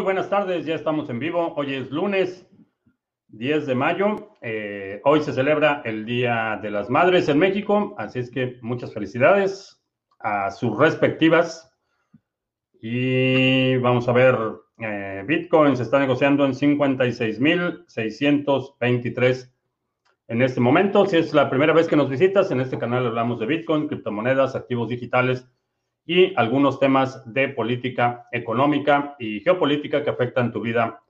Muy buenas tardes, ya estamos en vivo. Hoy es lunes 10 de mayo. Eh, hoy se celebra el Día de las Madres en México, así es que muchas felicidades a sus respectivas. Y vamos a ver, eh, Bitcoin se está negociando en 56.623 en este momento. Si es la primera vez que nos visitas, en este canal hablamos de Bitcoin, criptomonedas, activos digitales y algunos temas de política económica y geopolítica que afectan tu vida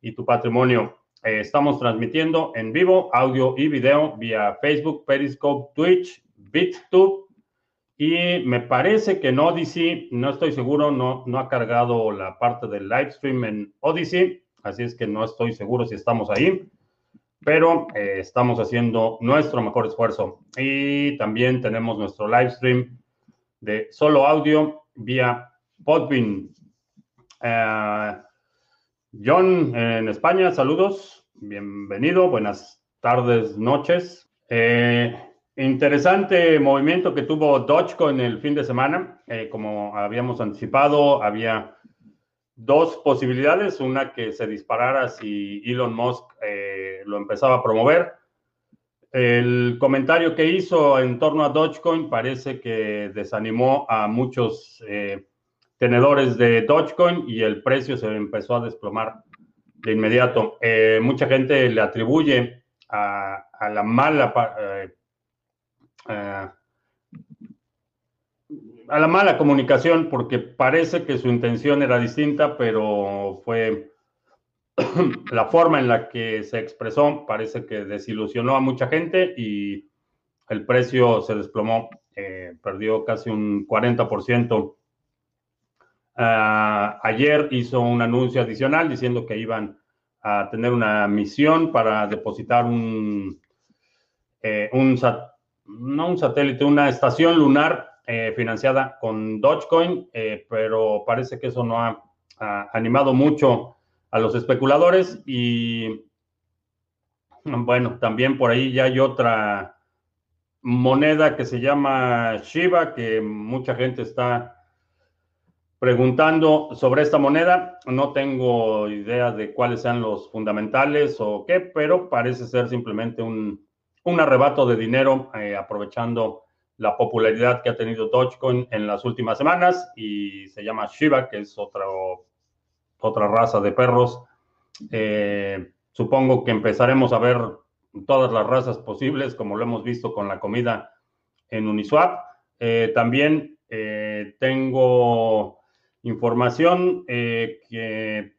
y tu patrimonio. Eh, estamos transmitiendo en vivo audio y video vía Facebook, Periscope, Twitch, BitTube y me parece que en Odyssey, no estoy seguro, no, no ha cargado la parte del live stream en Odyssey, así es que no estoy seguro si estamos ahí, pero eh, estamos haciendo nuestro mejor esfuerzo. Y también tenemos nuestro live stream de solo audio vía Podbean. Eh, John en España, saludos, bienvenido, buenas tardes, noches. Eh, interesante movimiento que tuvo Dogecoin el fin de semana. Eh, como habíamos anticipado, había dos posibilidades. Una que se disparara si Elon Musk lo empezaba a promover el comentario que hizo en torno a Dogecoin parece que desanimó a muchos eh, tenedores de Dogecoin y el precio se empezó a desplomar de inmediato. Eh, mucha gente le atribuye a, la mala eh, a la mala comunicación porque parece que su intención era distinta, pero fue la forma en la que se expresó parece que desilusionó a mucha gente y el precio se desplomó, eh, perdió casi un 40%. Ah, ayer hizo un anuncio adicional diciendo que iban a tener una misión para depositar un, eh, no un satélite, una estación lunar eh, financiada con Dogecoin, pero parece que eso no ha animado mucho a los especuladores y bueno, también por ahí ya hay otra moneda que se llama Shiba, que mucha gente está preguntando sobre esta moneda. No tengo idea de cuáles sean los fundamentales o qué, pero parece ser simplemente un, arrebato de dinero eh, aprovechando la popularidad que ha tenido Dogecoin en las últimas semanas y se llama Shiba, que es otro otra raza de perros. Eh, supongo que empezaremos a ver todas las razas posibles, como lo hemos visto con la comida en Uniswap. Eh, también eh, tengo información que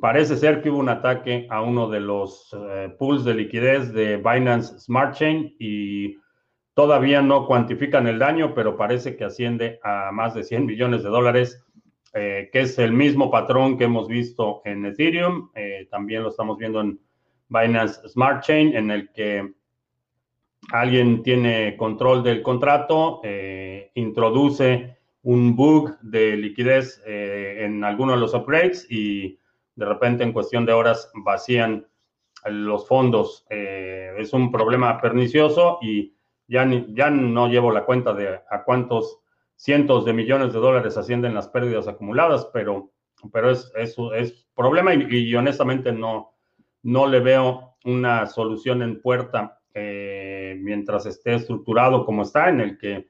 parece ser que hubo un ataque a uno de los pools de liquidez de Binance Smart Chain y todavía no cuantifican el daño, pero parece que asciende a más de 100 millones de dólares eh, que es el mismo patrón que hemos visto en Ethereum. Eh, también lo estamos viendo en Binance Smart Chain, en el que alguien tiene control del contrato, eh, introduce un bug de liquidez en alguno de los upgrades y de repente en cuestión de horas vacían los fondos. es un problema pernicioso y ya, ya no llevo la cuenta de a cuántos cientos de millones de dólares ascienden las pérdidas acumuladas, pero, pero es, es, es problema y, honestamente no, no le veo una solución en puerta eh, mientras esté estructurado como está, en el que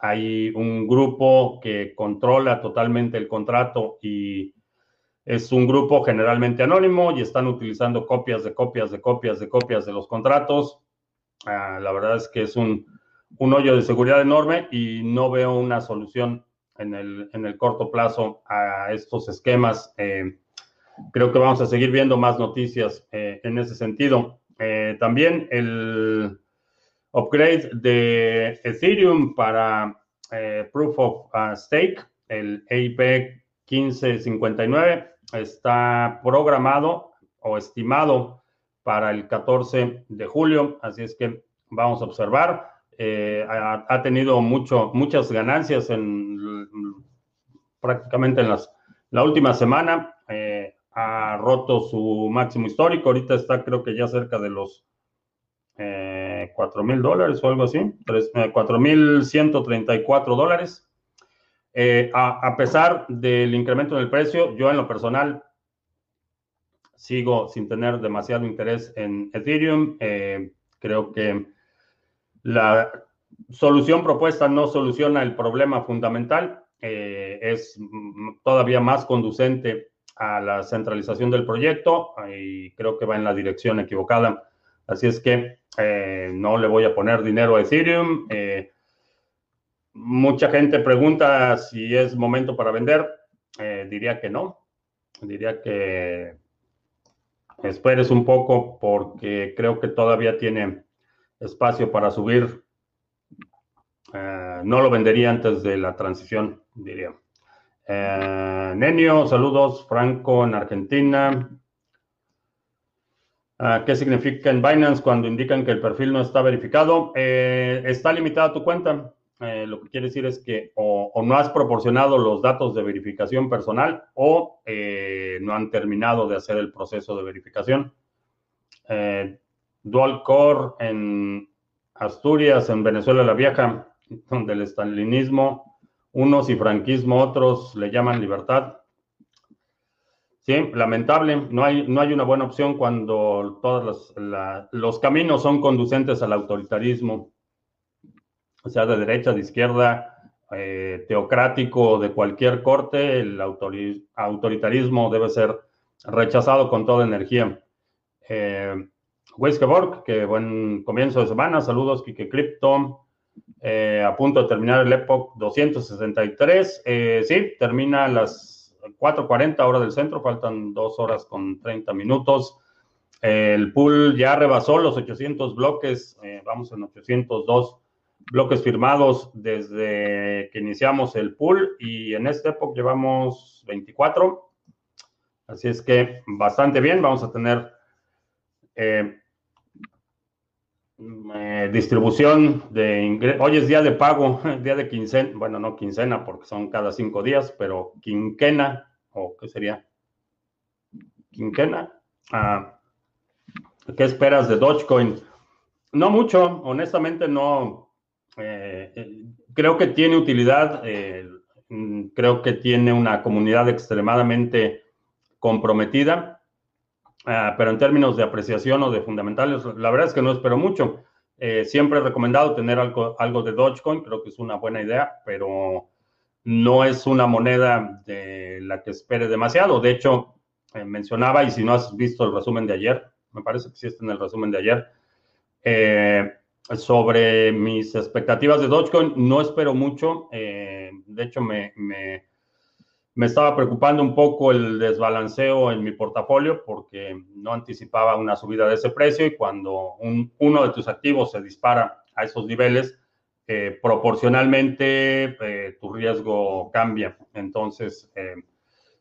hay un grupo que controla totalmente el contrato y es un grupo generalmente anónimo y están utilizando copias de copias de copias de copias de los contratos. Ah, la verdad es que es un, un hoyo de seguridad enorme y no veo una solución en el, en el corto plazo a estos esquemas. Eh, creo que vamos a seguir viendo más noticias eh, en ese sentido. Eh, también el upgrade de Ethereum para Proof of uh, Stake, el EIP 1559, está programado o estimado para el 14 de julio, así es que vamos a observar. Eh, ha, tenido mucho, muchas ganancias en prácticamente en las, la última semana. Eh, ha roto su máximo histórico. Ahorita está creo que ya cerca de los eh, 4 mil dólares o algo así. 4 eh, mil 134 dólares. a, pesar del incremento en el precio, yo en lo personal sigo sin tener demasiado interés en Ethereum. creo que la solución propuesta no soluciona el problema fundamental. es todavía más conducente a la centralización del proyecto y creo que va en la dirección equivocada. Así es que eh, no le voy a poner dinero a Ethereum. Eh, mucha gente pregunta si es momento para vender. Eh, diría que no. Diría que esperes un poco porque creo que todavía tiene espacio para subir. no lo vendería antes de la transición, diría. Eh, Nenio, saludos. Franco en Argentina. Ah, ¿Qué significa en Binance cuando indican que el perfil no está verificado? Eh, está limitada tu cuenta. Eh, lo que quiere decir es que o, no has proporcionado los datos de verificación personal o no han terminado de hacer el proceso de verificación. Dual Core en Asturias, en Venezuela la Vieja, donde el estalinismo unos y franquismo, otros le llaman libertad. Sí, lamentable. No hay, no hay una buena opción cuando todos los, caminos son conducentes al autoritarismo, sea, de derecha, de izquierda, eh, teocrático, de cualquier corte, el autoritarismo debe ser rechazado con toda energía. Eh, que buen comienzo de semana. Saludos, Kike Crypto. Eh, a punto de terminar el Epoch 263. Eh, sí, termina a las 4.40 hora del centro, faltan 2 horas con 30 minutos. el pool ya rebasó los 800 bloques, eh, vamos en 802 bloques firmados desde que iniciamos el pool y en este Epoch llevamos 24. Así es que bastante bien, vamos a tener eh, distribución de ingresos. Hoy es día de pago, día de quincena. Bueno, no quincena porque son cada cinco días, pero quinquena, o qué sería? Quinquena. Ah, ¿Qué esperas de Dogecoin? No mucho, honestamente no. Eh, eh, creo que tiene utilidad, creo que tiene una comunidad extremadamente comprometida Ah, pero en términos de apreciación o de fundamentales, la verdad es que no espero mucho. Eh, siempre he recomendado tener algo, algo de Dogecoin, creo que es una buena idea, pero no es una moneda de la que espere demasiado. De hecho, eh, mencionaba, y si no has visto el resumen de ayer, me parece que sí está en el resumen de ayer, eh, sobre mis expectativas de Dogecoin, no espero mucho. de hecho, me me estaba preocupando un poco el desbalanceo en mi portafolio porque no anticipaba una subida de ese precio y cuando uno de tus activos se dispara a esos niveles, eh, proporcionalmente eh, tu riesgo cambia. Entonces, eh,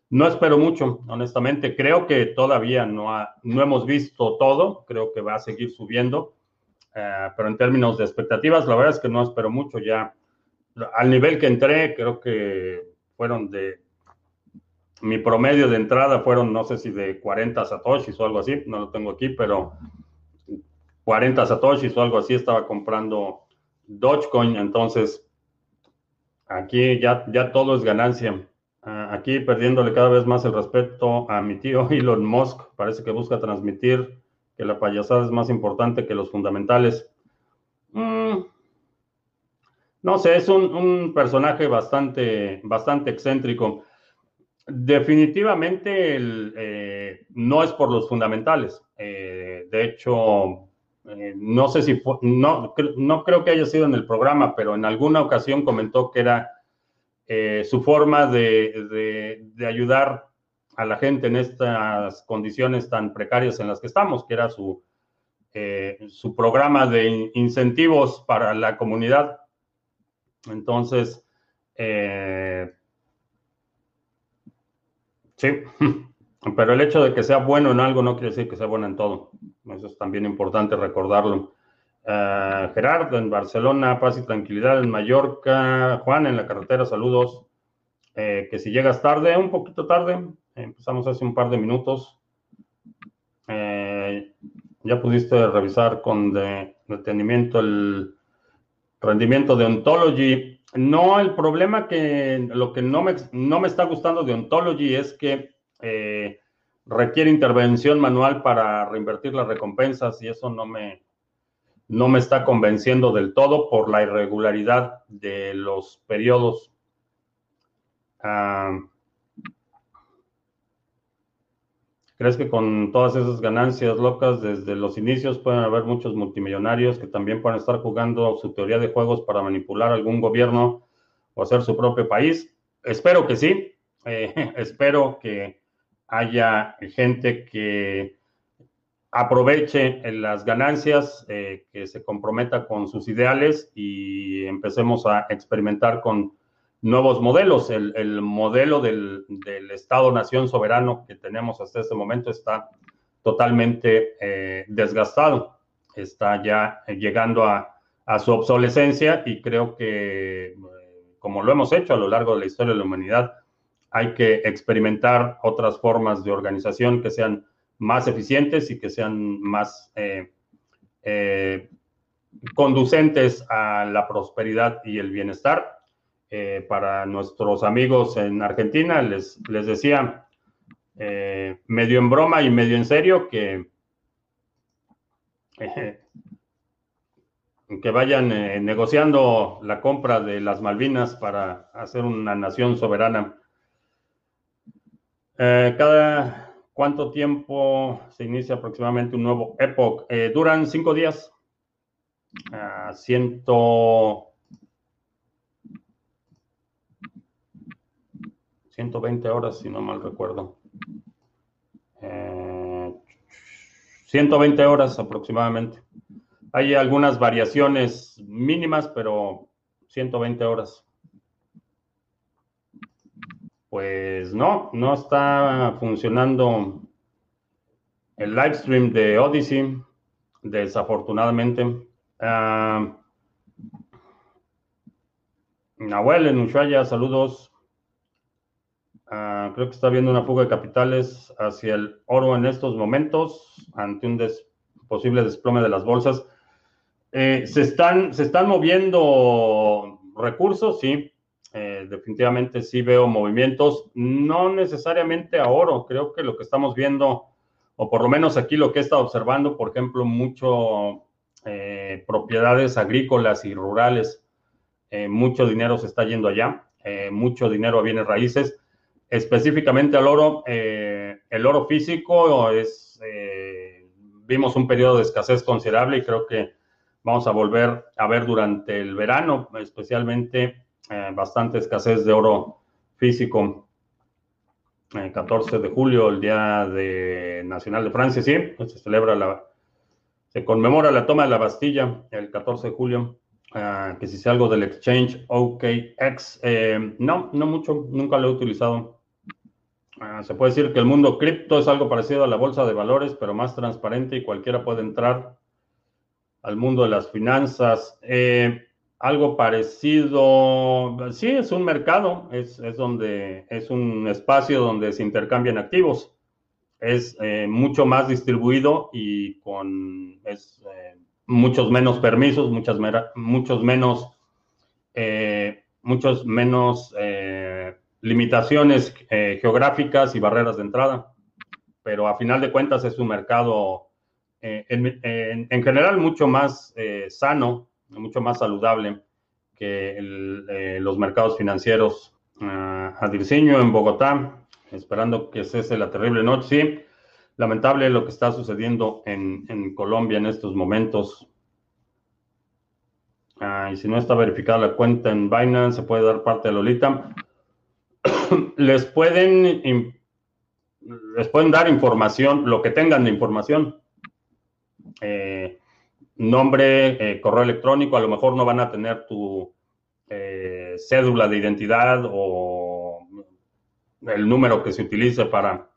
no espero mucho, honestamente. Creo que todavía no, no hemos visto todo. Creo que va a seguir subiendo. pero en términos de expectativas, la verdad es que no espero mucho ya. Al nivel que entré, creo que fueron de mi promedio de entrada fueron, no sé si de 40 satoshis o algo así, no lo tengo aquí, pero 40 satoshis o algo así estaba comprando Dogecoin, entonces aquí ya, ya todo es ganancia. Ah, aquí perdiéndole cada vez más el respeto a mi tío Elon Musk, parece que busca transmitir que la payasada es más importante que los fundamentales. Mm, no sé, es un, un personaje bastante, bastante excéntrico. Definitivamente eh, no es por los fundamentales. Eh, de hecho, eh, no sé si no, no creo que haya sido en el programa, pero en alguna ocasión comentó que era su forma de, ayudar a la gente en estas condiciones tan precarias en las que estamos, que era su, su programa de incentivos para la comunidad. Entonces, Sí, pero el hecho de que sea bueno en algo no quiere decir que sea bueno en todo. Eso es también importante recordarlo. Uh, Gerardo en Barcelona, paz y tranquilidad en Mallorca. Juan en la carretera, saludos. Eh, que si llegas tarde, un poquito tarde, empezamos hace un par de minutos. Eh, ya pudiste revisar con detenimiento el rendimiento de Ontology. No, el problema que lo que no me, no me está gustando de Ontology es que eh, requiere intervención manual para reinvertir las recompensas y eso no me, no me está convenciendo del todo por la irregularidad de los periodos. Ah, ¿Crees que con todas esas ganancias locas desde los inicios pueden haber muchos multimillonarios que también puedan estar jugando su teoría de juegos para manipular algún gobierno o hacer su propio país? Espero que sí. Eh, espero que haya gente que aproveche las ganancias, eh, que se comprometa con sus ideales y empecemos a experimentar con nuevos modelos. El, modelo del, Estado-nación soberano que tenemos hasta este momento está totalmente eh, desgastado, está ya llegando a, su obsolescencia y creo que, eh, como lo hemos hecho a lo largo de la historia de la humanidad, hay que experimentar otras formas de organización que sean más eficientes y que sean más eh, conducentes a la prosperidad y el bienestar eh, para nuestros amigos en Argentina, les, les decía eh, medio en broma y medio en serio que, eh, que vayan negociando la compra de las Malvinas para hacer una nación soberana. cada cuánto tiempo se inicia aproximadamente un nuevo Epoch? duran cinco días. Ciento 120 horas, si no mal recuerdo. 120 eh, horas aproximadamente. Hay algunas variaciones mínimas, pero 120 horas. Pues no, no está funcionando el live stream de Odyssey, desafortunadamente. Uh, Nahuel en Ushuaia, saludos. Ah, creo que está habiendo una fuga de capitales hacia el oro en estos momentos ante un posible desplome de las bolsas. Eh, se, están, se están moviendo recursos, sí. Eh, definitivamente sí veo movimientos, no necesariamente a oro. Creo que lo que estamos viendo, o por lo menos aquí lo que he estado observando, por ejemplo, mucho eh, propiedades agrícolas y rurales, mucho dinero se está yendo allá, mucho dinero a bienes raíces específicamente al oro, eh, el oro físico es, eh, vimos un periodo de escasez considerable y creo que vamos a volver a ver durante el verano, especialmente eh, bastante escasez de oro físico. El 14 de julio, el Día de Nacional de Francia, sí, pues se celebra la, se conmemora la toma de la Bastilla el 14 de julio. Ah, que si sea algo del exchange OKX, no, no mucho, nunca lo he utilizado. Ah, se puede decir que el mundo cripto es algo parecido a la bolsa de valores, pero más transparente y cualquiera puede entrar al mundo de las finanzas. Eh, algo parecido, sí, es un mercado, es, donde es un espacio donde se intercambian activos. Es eh, mucho más distribuido y con es, eh, muchos menos permisos, muchas, muchos menos, muchos menos limitaciones eh, geográficas y barreras de entrada, pero a final de cuentas es un mercado eh, en, general mucho más eh, sano, mucho más saludable que los mercados financieros. Uh, Adirciño en Bogotá, esperando que cese la terrible noche. Sí, lamentable lo que está sucediendo en, Colombia en estos momentos. Ah, y si no está verificada la cuenta en Binance, se puede dar parte de Lolita. Les pueden, les pueden dar información, lo que tengan de información. Eh, nombre, eh, correo electrónico, a lo mejor no van a tener tu eh, cédula de identidad o el número que se utilice para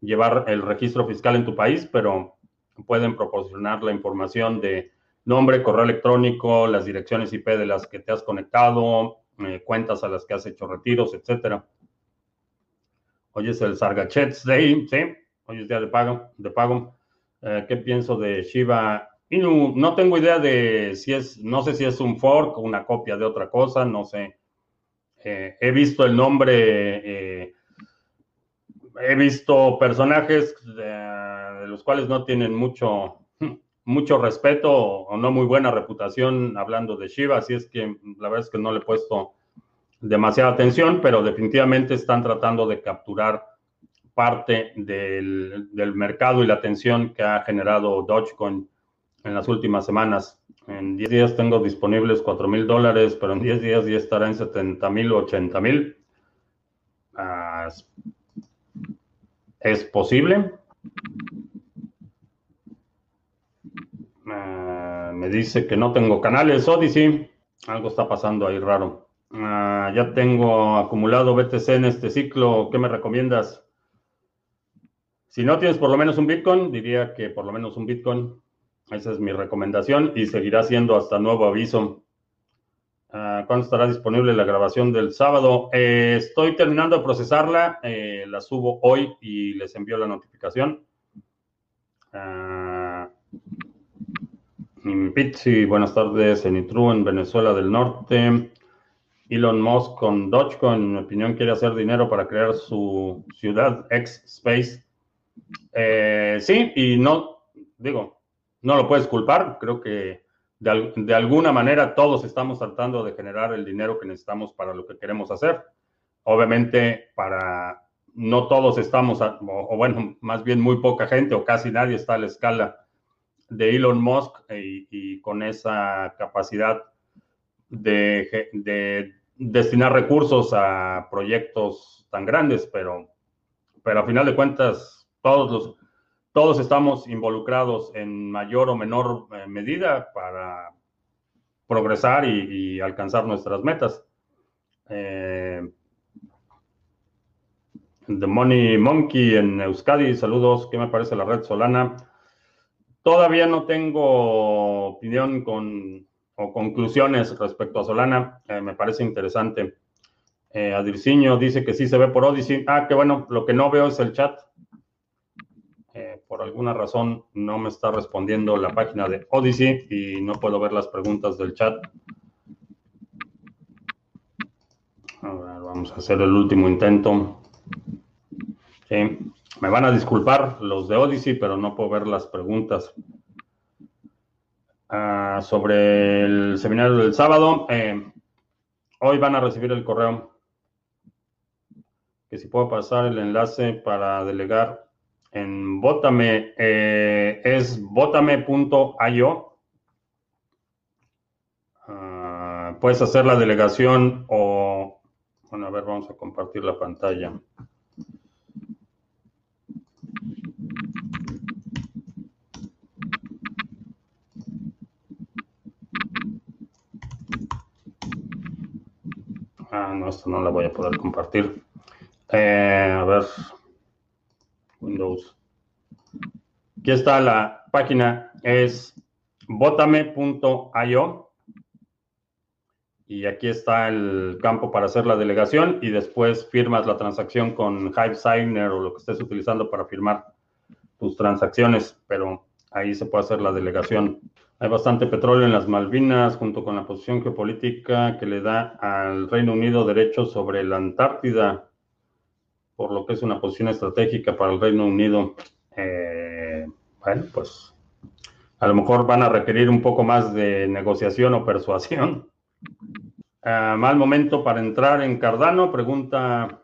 llevar el registro fiscal en tu país, pero pueden proporcionar la información de nombre, correo electrónico, las direcciones IP de las que te has conectado, cuentas a las que has hecho retiros, etcétera. Hoy es el Sargachet Day, ¿sí? Hoy es día de pago. De pago. Eh, ¿Qué pienso de Shiba Inu, no tengo idea de si es, no sé si es un fork o una copia de otra cosa, no sé. Eh, he visto el nombre, eh, he visto personajes de, los cuales no tienen mucho, mucho respeto o no muy buena reputación hablando de Shiba, así es que la verdad es que no le he puesto demasiada atención, pero definitivamente están tratando de capturar parte del, mercado y la atención que ha generado Dogecoin en las últimas semanas. En 10 días tengo disponibles 4 mil dólares, pero en 10 días ya estará en 70 mil o 80 mil. Ah, ¿Es posible? Ah, me dice que no tengo canales Odyssey. Algo está pasando ahí raro. Ah, ya tengo acumulado BTC en este ciclo. ¿Qué me recomiendas? Si no tienes por lo menos un Bitcoin, diría que por lo menos un Bitcoin. Esa es mi recomendación y seguirá siendo hasta nuevo aviso. Ah, ¿Cuándo estará disponible la grabación del sábado? Eh, estoy terminando de procesarla, eh, la subo hoy y les envío la notificación. Uh, buenas tardes. En Itru, en Venezuela del Norte. Elon Musk con Dogecoin, en mi opinión, quiere hacer dinero para crear su ciudad X Space. Eh, sí, y no, digo, no lo puedes culpar. Creo que de, alguna manera todos estamos tratando de generar el dinero que necesitamos para lo que queremos hacer. Obviamente, para no todos estamos, o, bueno, más bien muy poca gente o casi nadie está a la escala de Elon Musk y, con esa capacidad de, de, destinar recursos a proyectos tan grandes, pero, pero a final de cuentas, todos los, todos estamos involucrados en mayor o menor eh, medida para progresar y, alcanzar nuestras metas. Eh, The Money Monkey en Euskadi, saludos, ¿qué me parece la red Solana? Todavía no tengo opinión con, o conclusiones respecto a Solana, eh, me parece interesante. Eh, dice que sí se ve por Odyssey. Ah, qué bueno, lo que no veo es el chat por alguna razón no me está respondiendo la página de Odyssey y no puedo ver las preguntas del chat. vamos a hacer el último intento. Me van a disculpar los de Odyssey, pero no puedo ver las preguntas. Sobre el seminario del sábado, eh, hoy van a recibir el correo. Que si puedo pasar el enlace para delegar en Bótame, eh, es bótame.io. Ah, puedes hacer la delegación o, bueno, a ver, vamos a compartir la pantalla. Ah, no, esto no la voy a poder compartir. Eh, a ver, Windows. Aquí está la página, es botame.io. Y aquí está el campo para hacer la delegación y después firmas la transacción con Hive Signer o lo que estés utilizando para firmar tus transacciones, pero ahí se puede hacer la delegación. Hay bastante petróleo en las Malvinas, junto con la posición geopolítica que le da al Reino Unido derecho sobre la Antártida por lo que es una posición estratégica para el Reino Unido. Eh, bueno, pues a lo mejor van a requerir un poco más de negociación o persuasión. Eh, mal momento para entrar en Cardano, pregunta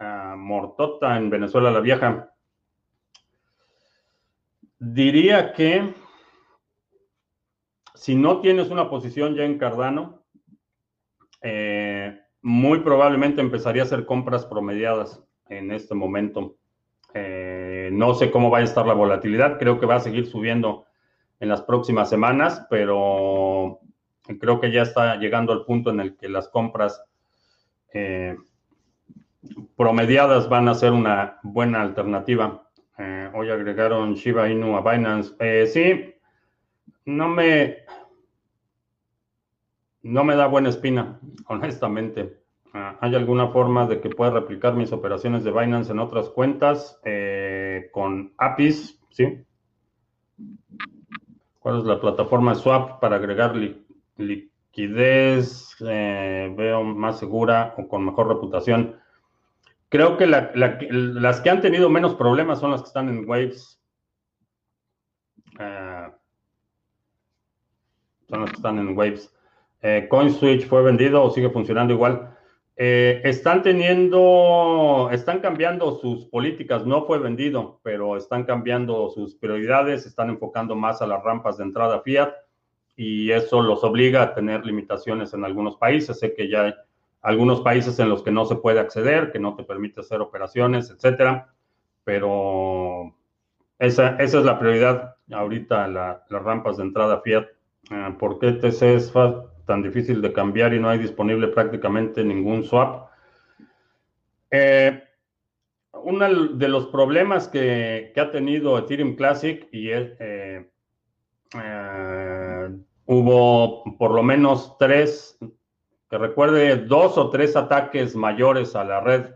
uh, Mortota en Venezuela la Vieja. Diría que si no tienes una posición ya en Cardano, muy probablemente empezaría a hacer compras promediadas en este momento. Eh, no sé cómo va a estar la volatilidad, creo que va a seguir subiendo en las próximas semanas, pero creo que ya está llegando al punto en el que las compras eh, promediadas van a ser una buena alternativa. Eh, hoy agregaron Shiba Inu a Binance. sí, no me, no me da buena espina, honestamente. Ah, ¿Hay alguna forma de que pueda replicar mis operaciones de Binance en otras cuentas eh, con APIs? Sí. ¿Cuál es la plataforma Swap para agregar liquidez? Eh, veo más segura o con mejor reputación. Creo que las que han tenido menos problemas son las que están en Waves. Eh, son las que están en Waves. Eh, CoinSwitch fue vendido o sigue funcionando igual. Eh, están teniendo, están cambiando sus políticas, no fue vendido, pero están cambiando sus prioridades, están enfocando más a las rampas de entrada fiat y eso los obliga a tener limitaciones en algunos países. Sé que ya hay algunos países en los que no se puede acceder, que no te permite hacer operaciones, etcétera, pero esa, esa es la prioridad ahorita, las rampas de entrada fiat. Ah, ¿Por qué TC es tan difícil de cambiar y no hay disponible prácticamente ningún swap. Eh, uno de los problemas que, ha tenido Ethereum Classic y eh, eh, hubo por lo menos tres, que recuerde, dos o tres ataques mayores a la red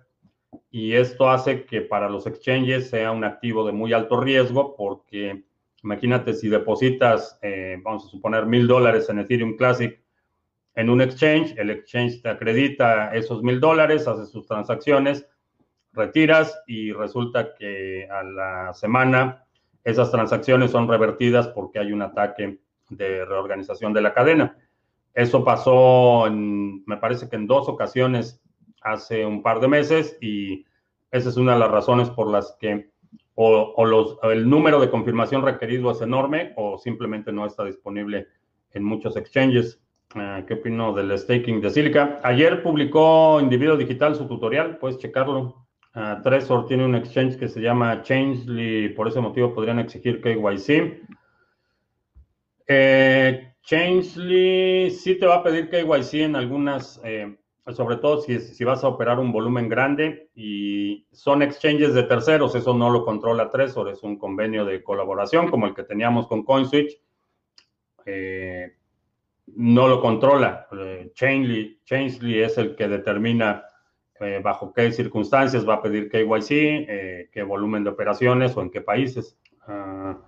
y esto hace que para los exchanges sea un activo de muy alto riesgo porque imagínate si depositas, vamos a suponer, mil dólares en Ethereum Classic en un exchange, el exchange te acredita esos mil dólares, hace sus transacciones, retiras y resulta que a la semana esas transacciones son revertidas porque hay un ataque de reorganización de la cadena. Eso pasó, en, me parece que en dos ocasiones hace un par de meses y esa es una de las razones por las que o, los, el número de confirmación requerido es enorme o simplemente no está disponible en muchos exchanges. Ah, ¿Qué opino del staking de Silica? Ayer publicó Individuo Digital su tutorial, puedes checarlo. Uh, tiene un exchange que se llama Changely, por ese motivo podrían exigir KYC. Eh, Changely sí te va a pedir KYC en algunas, eh, sobre todo si, si vas a operar un volumen grande y son exchanges de terceros, eso no lo controla Trezor, es un convenio de colaboración como el que teníamos con CoinSwitch. Eh, no lo controla. Eh, Chainly, es el que determina eh, bajo qué circunstancias va a pedir KYC, eh, qué volumen de operaciones o en qué países. Ah,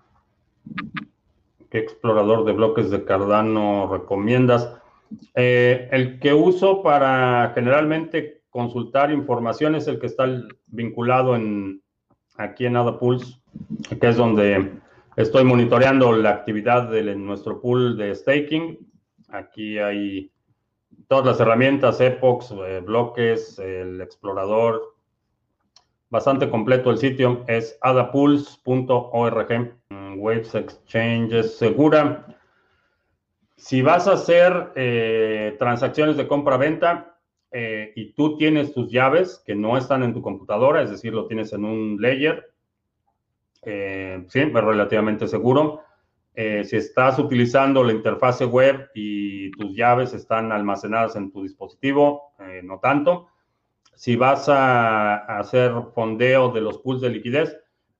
¿Qué explorador de bloques de Cardano recomiendas? El que uso para generalmente consultar información es el que está vinculado en, aquí en AdaPulse, que es donde estoy monitoreando la actividad de nuestro pool de staking Aquí hay todas las herramientas, epochs, eh, bloques, el explorador. Bastante completo el sitio. Es adapulse.org. Mm, Waves Exchange segura. Si vas a hacer eh, transacciones de compra-venta eh, y tú tienes tus llaves que no están en tu computadora, es decir, lo tienes en un layer, sí, es relativamente seguro. Eh, si estás utilizando la interfase web y tus llaves están almacenadas en tu dispositivo, eh, no tanto. Si vas a, hacer fondeo de los pools de liquidez,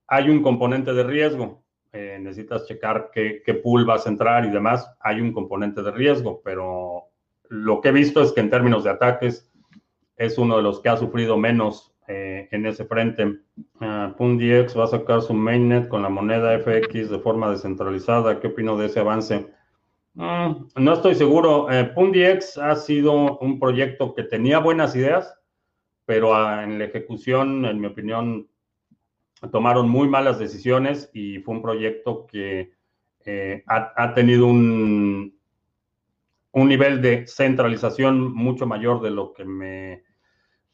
hay un componente de riesgo. Eh, necesitas checar qué, qué pool vas a entrar y demás. Hay un componente de riesgo, pero lo que he visto es que en términos de ataques es uno de los que ha sufrido menos eh, en ese frente. Uh, va a sacar su mainnet con la moneda FX de forma descentralizada. ¿Qué opino de ese avance? Mm, no estoy seguro. Eh, ha sido un proyecto que tenía buenas ideas, pero ah, en la ejecución, en mi opinión, tomaron muy malas decisiones y fue un proyecto que eh, ha, tenido un, un nivel de centralización mucho mayor de lo que me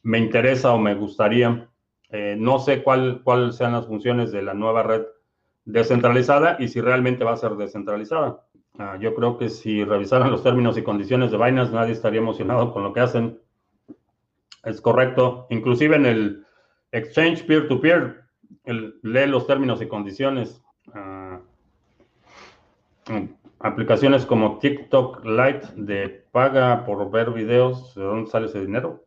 me interesa o me gustaría. Eh, no sé cuál, cuáles sean las funciones de la nueva red descentralizada y si realmente va a ser descentralizada. Ah, yo creo que si revisaran los términos y condiciones de Binance, nadie estaría emocionado con lo que hacen. Es correcto. Inclusive en el exchange peer-to-peer, lee los términos y condiciones. Ah, aplicaciones como TikTok Lite de paga por ver videos, ¿de dónde sale ese dinero?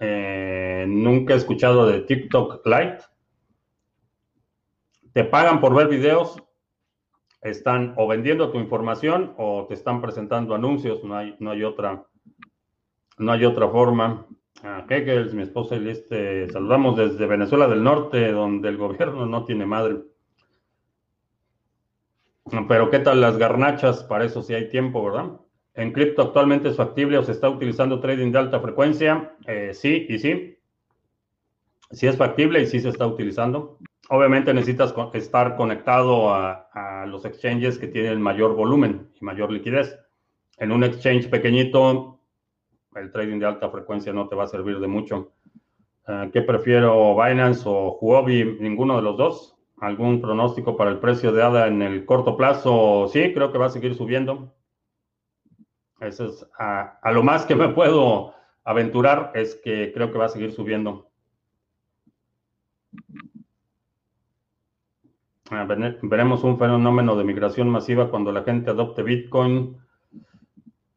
Eh, nunca he escuchado de TikTok Lite. Te pagan por ver videos, están o vendiendo tu información o te están presentando anuncios, no hay, no hay otra, no hay otra forma. Ah, es mi esposa y este, saludamos desde Venezuela del Norte, donde el gobierno no tiene madre. Pero ¿qué tal las garnachas? Para eso sí hay tiempo, ¿verdad? En cripto actualmente es factible o se está utilizando trading de alta frecuencia. Eh, sí y sí. Sí es factible y sí se está utilizando. Obviamente necesitas estar conectado a, a los exchanges que tienen mayor volumen y mayor liquidez. En un exchange pequeñito, el trading de alta frecuencia no te va a servir de mucho. Uh, ¿Qué prefiero, Binance o Huobi? Ninguno de los dos. ¿Algún pronóstico para el precio de ADA en el corto plazo? Sí, creo que va a seguir subiendo. Eso es a, a lo más que me puedo aventurar, es que creo que va a seguir subiendo. Veremos un fenómeno de migración masiva cuando la gente adopte Bitcoin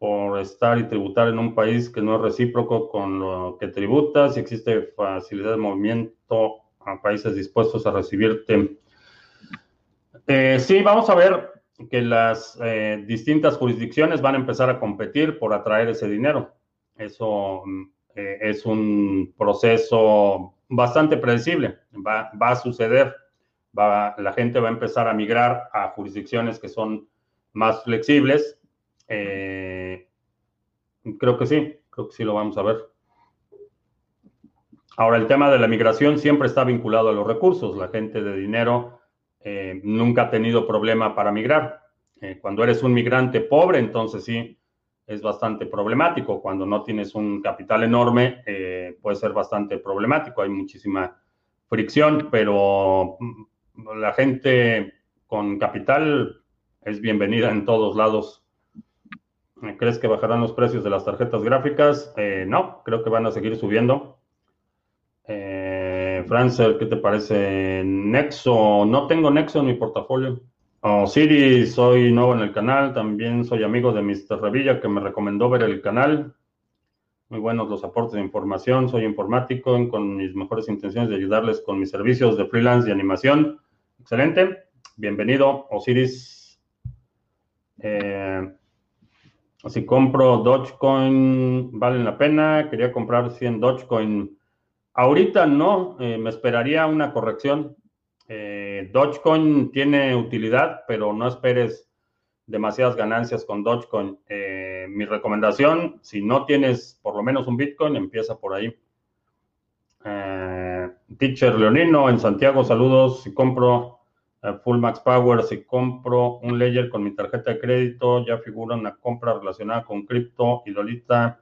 por estar y tributar en un país que no es recíproco con lo que tributa, si existe facilidad de movimiento a países dispuestos a recibirte. Eh, sí, vamos a ver que las eh, distintas jurisdicciones van a empezar a competir por atraer ese dinero. Eso eh, es un proceso bastante predecible. Va, va a suceder. Va, la gente va a empezar a migrar a jurisdicciones que son más flexibles eh, creo que sí, creo que sí lo vamos a ver. Ahora, el tema de la migración siempre está vinculado a los recursos. La gente de dinero eh, nunca ha tenido problema para migrar. Eh, cuando eres un migrante pobre, entonces sí, es bastante problemático. Cuando no tienes un capital enorme, puede ser bastante problemático. Hay muchísima fricción, pero mm, la gente con capital es bienvenida en todos lados ¿Crees que bajarán los precios de las tarjetas gráficas? Eh, no, creo que van a seguir subiendo. Eh, Francer, ¿qué te parece? Nexo, no tengo Nexo en mi portafolio. Oh, Siri, soy nuevo en el canal, también soy amigo de Mr. Revilla que me recomendó ver el canal. Muy buenos los aportes de información, soy informático con mis mejores intenciones de ayudarles con mis servicios de freelance y animación. Excelente, bienvenido Osiris. Eh, si compro Dogecoin, ¿vale la pena? Quería comprar 100 Dogecoin. Ahorita no, eh, me esperaría una corrección. Eh, Dogecoin tiene utilidad, pero no esperes demasiadas ganancias con Dogecoin. Eh, mi recomendación, si no tienes por lo menos un Bitcoin, empieza por ahí. Teacher Leonino en Santiago, saludos. Si compro Full Max Power, si compro un Ledger con mi tarjeta de crédito, ya figura una compra relacionada con cripto y Lolita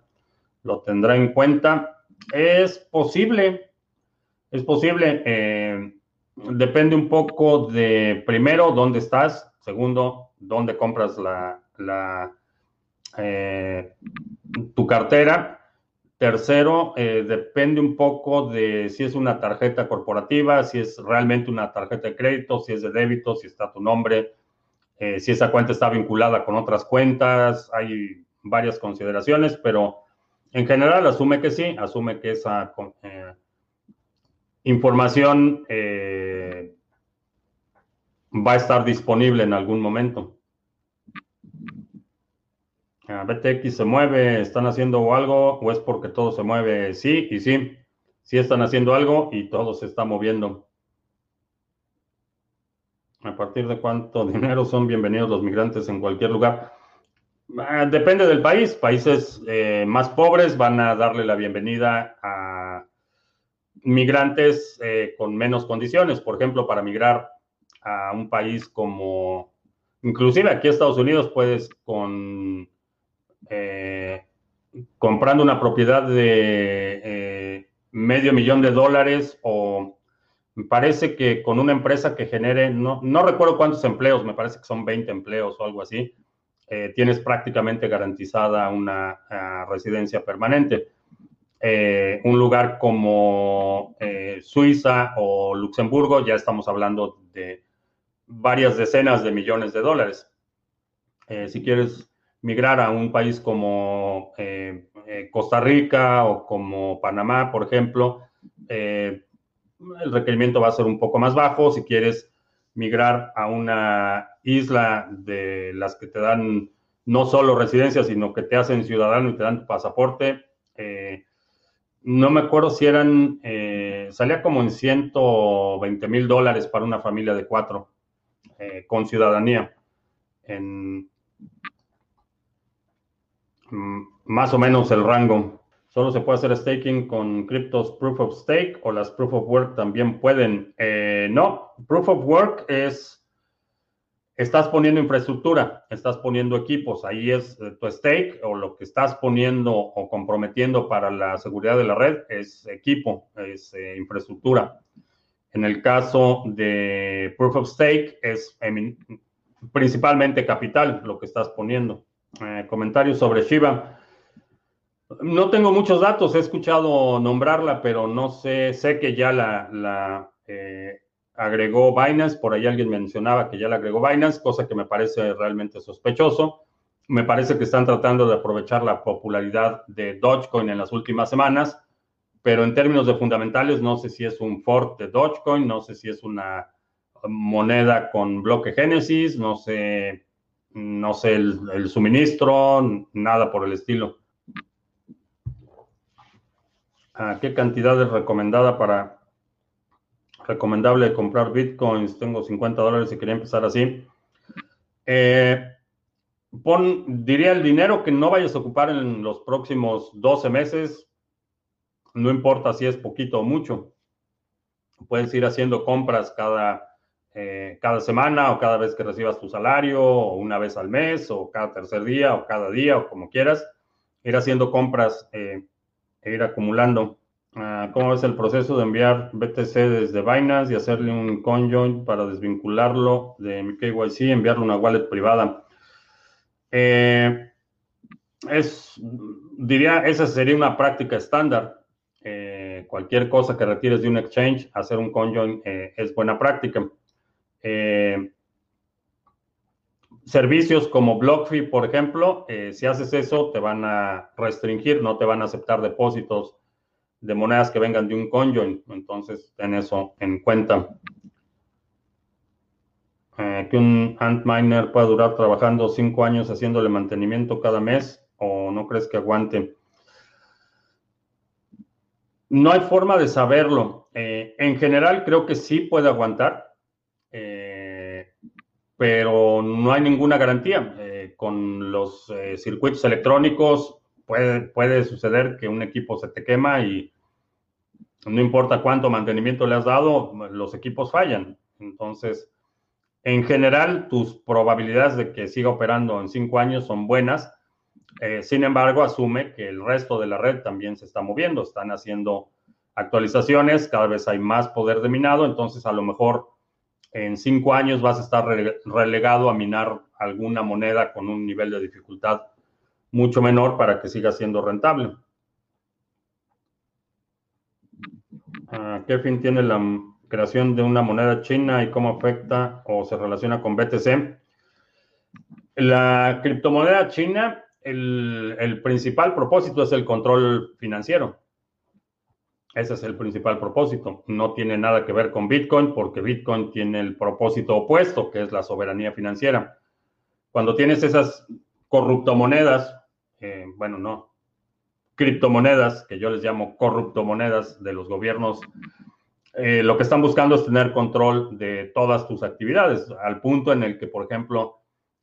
lo tendrá en cuenta. Es posible, es posible. Eh, depende un poco de, primero, dónde estás, segundo, dónde compras la, la eh, tu cartera Tercero, eh, depende un poco de si es una tarjeta corporativa, si es realmente una tarjeta de crédito, si es de débito, si está tu nombre, eh, si esa cuenta está vinculada con otras cuentas. Hay varias consideraciones, pero en general asume que sí, asume que esa eh, información va a estar disponible en algún momento. BTX se mueve, están haciendo algo o es porque todo se mueve. Sí y sí, sí están haciendo algo y todo se está moviendo. ¿A partir de cuánto dinero son bienvenidos los migrantes en cualquier lugar? Ah, depende del país. Países eh, más pobres van a darle la bienvenida a migrantes eh, con menos condiciones. Por ejemplo, para migrar a un país como, inclusive aquí a Estados Unidos, puedes con eh, comprando una propiedad de eh, medio millón de dólares o me parece que con una empresa que genere, no, no recuerdo cuántos empleos, me parece que son 20 empleos o algo así, eh, tienes prácticamente garantizada una residencia permanente. un lugar como Suiza o Luxemburgo, ya estamos hablando de varias decenas de millones de dólares. si quieres migrar a un país como eh, eh, Costa Rica o como Panamá, por ejemplo, eh, el requerimiento va a ser un poco más bajo. Si quieres migrar a una isla de las que te dan no solo residencia, sino que te hacen ciudadano y te dan tu pasaporte, no me acuerdo si eran, salía como en 120 mil dólares para una familia de cuatro con ciudadanía. en más o menos el rango. Solo se puede hacer staking con criptos proof of stake o las proof of work también pueden. Eh, no, proof of work es, estás poniendo infraestructura, estás poniendo equipos, ahí es eh, tu stake o lo que estás poniendo o comprometiendo para la seguridad de la red es equipo, es eh, infraestructura. En el caso de proof of stake es principalmente capital lo que estás poniendo. Comentarios sobre Shiba. No tengo muchos datos, he escuchado nombrarla, pero no sé, sé que ya la, eh, agregó Binance, por ahí alguien mencionaba que ya la agregó Binance, cosa que me parece realmente sospechoso. Me parece que están tratando de aprovechar la popularidad de Dogecoin en las últimas semanas, pero en términos de fundamentales no sé si es un fork de Dogecoin, no sé si es una moneda con bloque Génesis, no sé, no sé el suministro, nada por el estilo. ¿A qué cantidad es recomendada para recomendable comprar bitcoins? Tengo 50 dólares y quería empezar así. Eh, pon, diría el dinero que no vayas a ocupar en los próximos 12 meses, no importa si es poquito o mucho. Puedes ir haciendo compras cada, eh, cada semana o cada vez que recibas tu salario, o una vez al mes, o cada tercer día, o cada día, o como quieras. Ir haciendo compras. Eh, e ir acumulando. Ah, ¿Cómo es el proceso de enviar BTC desde Binance y hacerle un conjoint para desvincularlo de mi KYC y enviarlo a una wallet privada? Eh, es, diría, esa sería una práctica estándar. Eh, cualquier cosa que retires de un exchange, hacer un conjoint eh, es buena práctica. Servicios como BlockFi, por ejemplo, eh, si haces eso, te van a restringir, no te van a aceptar depósitos de monedas que vengan de un conjoin. Entonces, ten eso en cuenta. Eh, que un Antminer pueda durar trabajando cinco años haciéndole mantenimiento cada mes o no crees que aguante. No hay forma de saberlo. Eh, en general, creo que sí puede aguantar pero no hay ninguna garantía. Eh, con los eh, circuitos electrónicos puede, puede suceder que un equipo se te quema y no importa cuánto mantenimiento le has dado, los equipos fallan. Entonces, en general, tus probabilidades de que siga operando en cinco años son buenas. Eh, sin embargo, asume que el resto de la red también se está moviendo, están haciendo actualizaciones, cada vez hay más poder de minado, entonces a lo mejor en cinco años vas a estar relegado a minar alguna moneda con un nivel de dificultad mucho menor para que siga siendo rentable. Ah, ¿Qué fin tiene la creación de una moneda china y cómo afecta o se relaciona con BTC? La criptomoneda china, el principal propósito es el control financiero. Ese es el principal propósito. No tiene nada que ver con Bitcoin porque Bitcoin tiene el propósito opuesto, que es la soberanía financiera. Cuando tienes esas corruptomonedas, eh, bueno, no, criptomonedas, que yo les llamo corruptomonedas de los gobiernos, eh, lo que están buscando es tener control de todas tus actividades, al punto en el que, por ejemplo,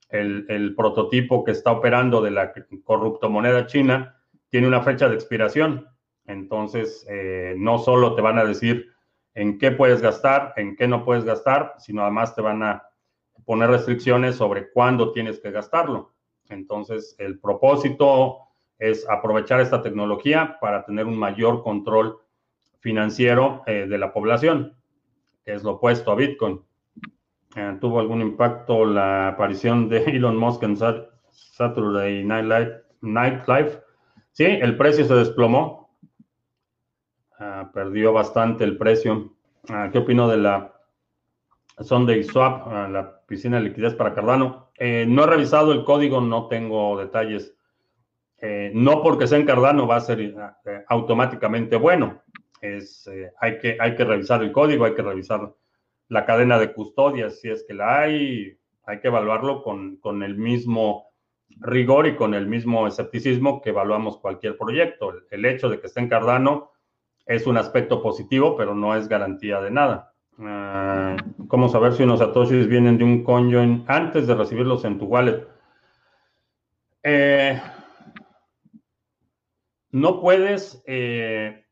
el, prototipo que está operando de la corruptomoneda china tiene una fecha de expiración entonces, eh, no solo te van a decir en qué puedes gastar, en qué no puedes gastar, sino además te van a poner restricciones sobre cuándo tienes que gastarlo. Entonces, el propósito es aprovechar esta tecnología para tener un mayor control financiero eh, de la población, que es lo opuesto a Bitcoin. Eh, ¿Tuvo algún impacto la aparición de Elon Musk en Saturday Night Live? Sí, el precio se desplomó Ah, perdió bastante el precio. Ah, ¿Qué opino de la Sunday Swap, ah, la piscina de liquidez para Cardano? Eh, no he revisado el código, no tengo detalles. Eh, no porque sea en Cardano va a ser eh, automáticamente bueno. Es, hay, que, hay que revisar el código, hay que revisar la cadena de custodia, si es que la hay, hay que evaluarlo con, con el mismo rigor y con el mismo escepticismo que evaluamos cualquier proyecto. El, el hecho de que esté en Cardano es un aspecto positivo, pero no es garantía de nada. Ah, ¿Cómo saber si unos satoshis vienen de un conjoin antes de recibirlos en tu wallet? Eh, no puedes, eh,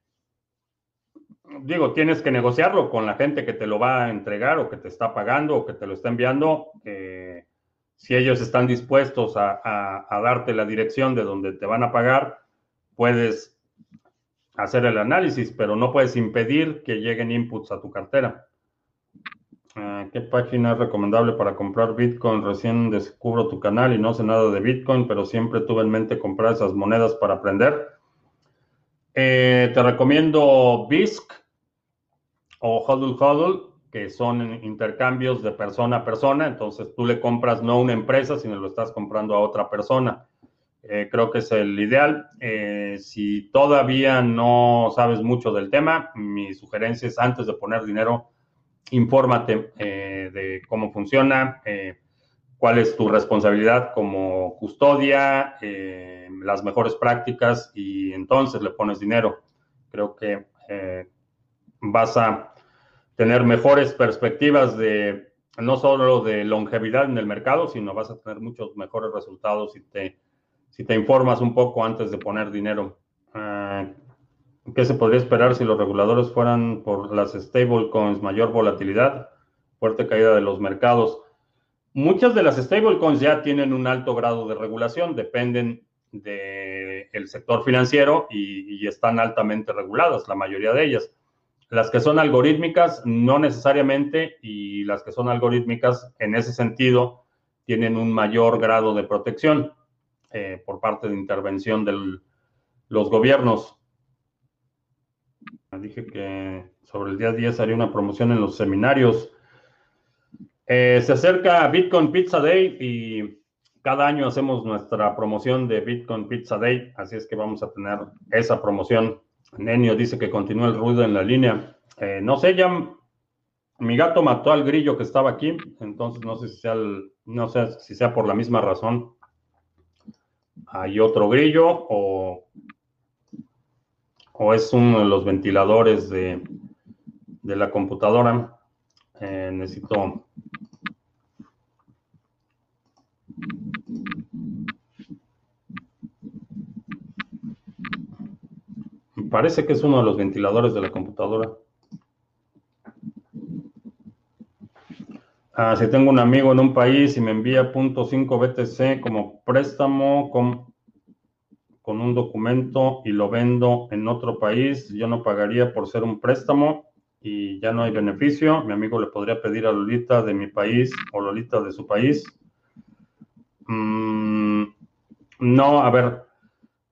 digo, tienes que negociarlo con la gente que te lo va a entregar o que te está pagando o que te lo está enviando. Eh, si ellos están dispuestos a, darte la dirección de donde te van a pagar, puedes hacer el análisis, pero no puedes impedir que lleguen inputs a tu cartera. Ah, ¿Qué página es recomendable para comprar Bitcoin? Recién descubro tu canal y no sé nada de Bitcoin, pero siempre tuve en mente comprar esas monedas para aprender. Eh, te recomiendo BISC o Hodl Hodl, que son intercambios de persona a persona. Entonces tú le compras no una empresa, sino lo estás comprando a otra persona. Eh, creo que es el ideal. Eh, si todavía no sabes mucho del tema, mi sugerencia es antes de poner dinero, infórmate de cómo funciona, cuál es tu responsabilidad como custodia, eh, las mejores prácticas y entonces le pones dinero. Creo que eh, vas a tener mejores perspectivas de no solo de longevidad en el mercado, sino vas a tener muchos mejores resultados si te, si te informas un poco antes de poner dinero. Ah, ¿Qué se podría esperar si los reguladores fueran por las stablecoins, mayor volatilidad, fuerte caída de los mercados? Muchas de las stablecoins ya tienen un alto grado de regulación, dependen del sector financiero y, están altamente reguladas, la mayoría de ellas. Las que son algorítmicas, no necesariamente, y las que son algorítmicas, en ese sentido, tienen un mayor grado de protección eh, por parte de intervención de los gobiernos. Dije que sobre el día 10 haría una promoción en los seminarios. Eh, se acerca Bitcoin Pizza Day y cada año hacemos nuestra promoción de Bitcoin Pizza Day, así es que vamos a tener esa promoción. Nenio dice que continúa el ruido en la línea. Eh, no sé, ya mi gato mató al grillo que estaba aquí, entonces no sé si sea, no sé si sea por la misma razón. Hay otro grillo o, o es uno de los ventiladores de, de la computadora. Eh, necesito Parece que es uno de los ventiladores de la computadora. Ah, si tengo un amigo en un país y me envía .5 BTC como préstamo con, con un documento y lo vendo en otro país, yo no pagaría por ser un préstamo y ya no hay beneficio. Mi amigo le podría pedir a Lolita de mi país o Lolita de su país. Mm, no, a ver,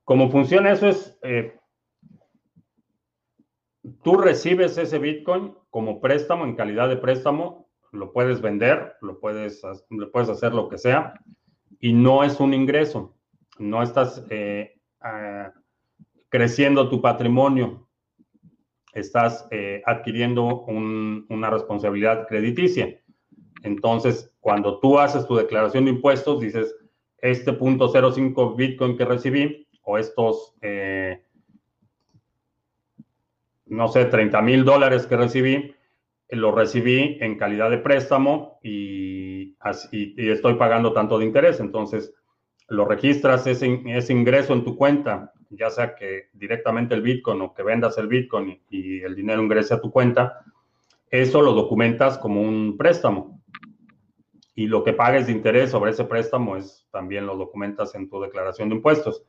cómo funciona eso es, eh, tú recibes ese Bitcoin como préstamo, en calidad de préstamo, lo puedes vender, lo puedes, puedes hacer lo que sea, y no es un ingreso, no estás eh, creciendo tu patrimonio, estás eh, adquiriendo una responsabilidad crediticia. Entonces, cuando tú haces tu declaración de impuestos, dices, este punto 05 Bitcoin que recibí o estos, eh, no sé, 30 mil dólares que recibí, lo recibí en calidad de préstamo y, estoy pagando tanto de interés. Entonces, lo registras ese, ingreso en tu cuenta, ya sea que directamente el Bitcoin o que vendas el Bitcoin y el dinero ingrese a tu cuenta, eso lo documentas como un préstamo y lo que pagues de interés sobre ese préstamo es también lo documentas en tu declaración de impuestos.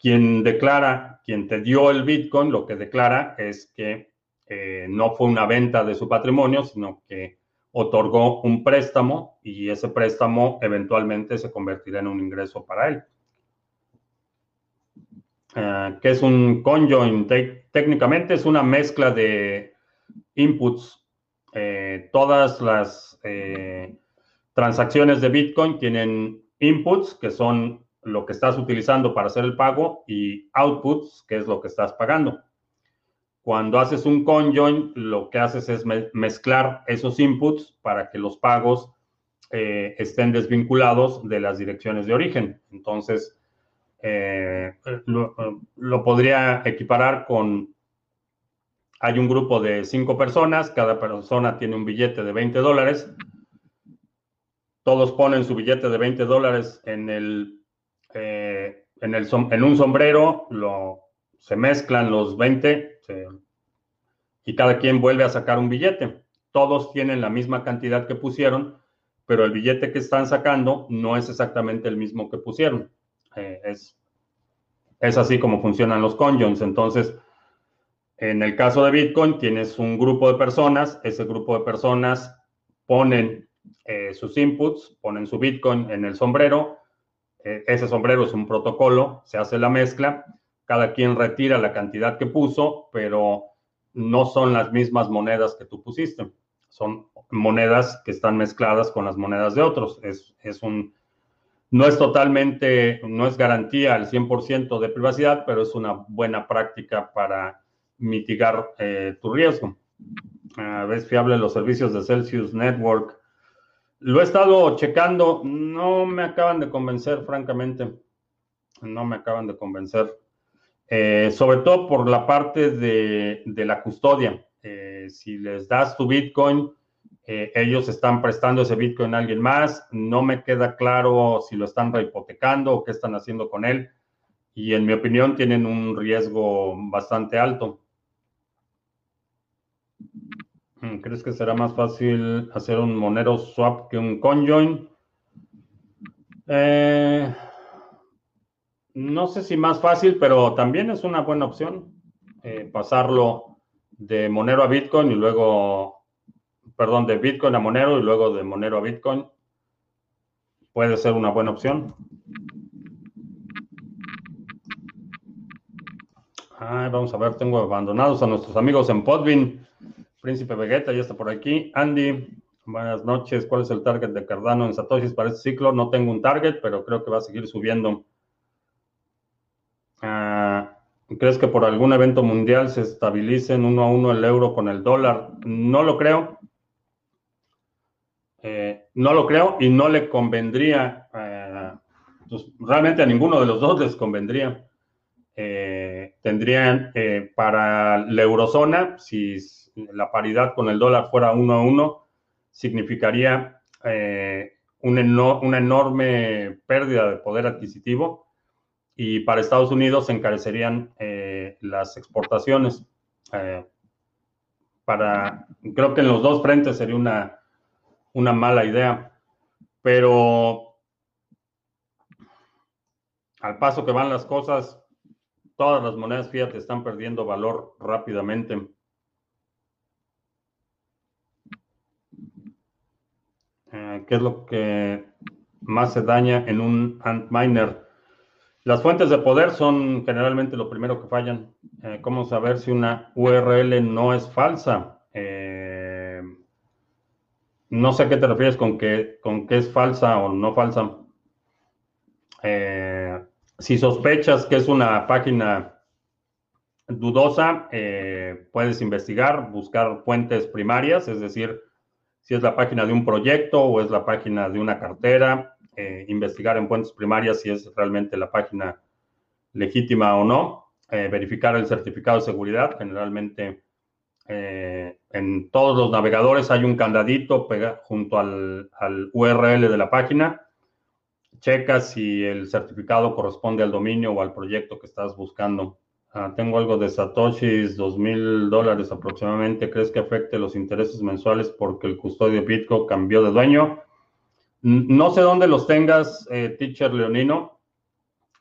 Quien declara, quien te dio el Bitcoin, lo que declara es que eh, no fue una venta de su patrimonio, sino que otorgó un préstamo y ese préstamo eventualmente se convertirá en un ingreso para él. Eh, ¿Qué es un conjoin? técnicamente es una mezcla de inputs. Eh, todas las transacciones de Bitcoin tienen inputs, que son lo que estás utilizando para hacer el pago, y outputs, que es lo que estás pagando. Cuando haces un conjoin, lo que haces es mezclar esos inputs para que los pagos eh, estén desvinculados de las direcciones de origen. Entonces, eh, lo, podría equiparar con hay un grupo de cinco personas, cada persona tiene un billete de 20 dólares. Todos ponen su billete de 20 dólares en, el, eh, en, un sombrero, se mezclan los 20 y cada quien vuelve a sacar un billete. Todos tienen la misma cantidad que pusieron, pero el billete que están sacando no es exactamente el mismo que pusieron. Eh, es, es así como funcionan los conjoins. Entonces, en el caso de Bitcoin, tienes un grupo de personas, ese grupo de personas ponen eh, sus inputs, ponen su Bitcoin en el sombrero, eh, ese sombrero es un protocolo, se hace la mezcla, cada quien retira la cantidad que puso, pero no son las mismas monedas que tú pusiste, son monedas que están mezcladas con las monedas de otros, es, es un... No es totalmente, no es garantía al 100% de privacidad, pero es una buena práctica para mitigar eh, tu riesgo. A ver, fiable los servicios de Celsius Network. Lo he estado checando, no me acaban de convencer, francamente. No me acaban de convencer. Eh, sobre todo por la parte de, la custodia. Eh, si les das tu Bitcoin, ellos están prestando ese Bitcoin a alguien más. No me queda claro si lo están rehipotecando o qué están haciendo con él. Y en mi opinión tienen un riesgo bastante alto. Mm, ¿Crees que será más fácil hacer un Monero swap que un conjoin? Eh, no sé si más fácil, pero también es una buena opción eh, pasarlo de Monero a Bitcoin y luego, perdón, de Bitcoin a Monero y luego de Monero a Bitcoin. Puede ser una buena opción. vamos a ver, tengo abandonados a nuestros amigos en Podbean. Príncipe Vegeta ya está por aquí. Andy, buenas noches. ¿Cuál es el target de Cardano en Satoshis para este ciclo? No tengo un target, pero creo que va a seguir subiendo. Ah, ¿Crees que por algún evento mundial se estabilicen uno a uno el euro con el dólar? No lo creo. Eh, no lo creo y no le convendría, eh, pues, realmente a ninguno de los dos les convendría. Eh, tendrían para la eurozona, si la paridad con el dólar fuera uno a uno, significaría una, enorme pérdida de poder adquisitivo y para Estados Unidos se encarecerían eh, las exportaciones. Eh, para, creo que en los dos frentes sería una, una mala idea, pero al paso que van las cosas, todas las monedas fiat están perdiendo valor rápidamente. Eh, ¿Qué es lo que más se daña en un Antminer? Las fuentes de poder son generalmente lo primero que fallan. Eh, ¿Cómo saber si una URL no es falsa? Eh, no sé a qué te refieres con que, con que es falsa o no falsa. si sospechas que es una página dudosa, puedes investigar, buscar fuentes primarias, es decir, si es la página de un proyecto o es la página de una cartera, eh, investigar en fuentes primarias si es realmente la página legítima o no, eh, verificar el certificado de seguridad. Generalmente eh, en todos los navegadores hay un candadito junto al, URL de la página. Checa si el certificado corresponde al dominio o al proyecto que estás buscando. Ah, tengo algo de Satoshis, dos mil dólares aproximadamente. ¿Crees que afecte los intereses mensuales porque el custodio Bitco cambió de dueño? No sé dónde los tengas, eh, teacher Leonino.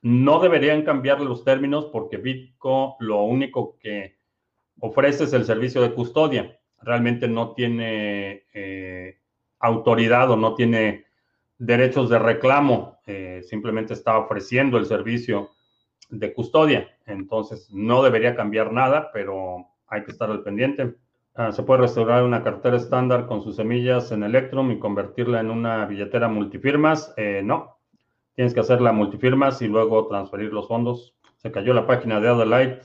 No deberían cambiar los términos porque Bitco lo único que ofrece es el servicio de custodia. Realmente no tiene eh, autoridad o no tiene derechos de reclamo. Eh, simplemente está ofreciendo el servicio de custodia. Entonces, no debería cambiar nada, pero hay que estar al pendiente. Ah, se puede restaurar una cartera estándar con sus semillas en Electrum y convertirla en una billetera multifirmas. Eh, no, tienes que hacer la multifirmas y luego transferir los fondos. Se cayó la página de Adelaide.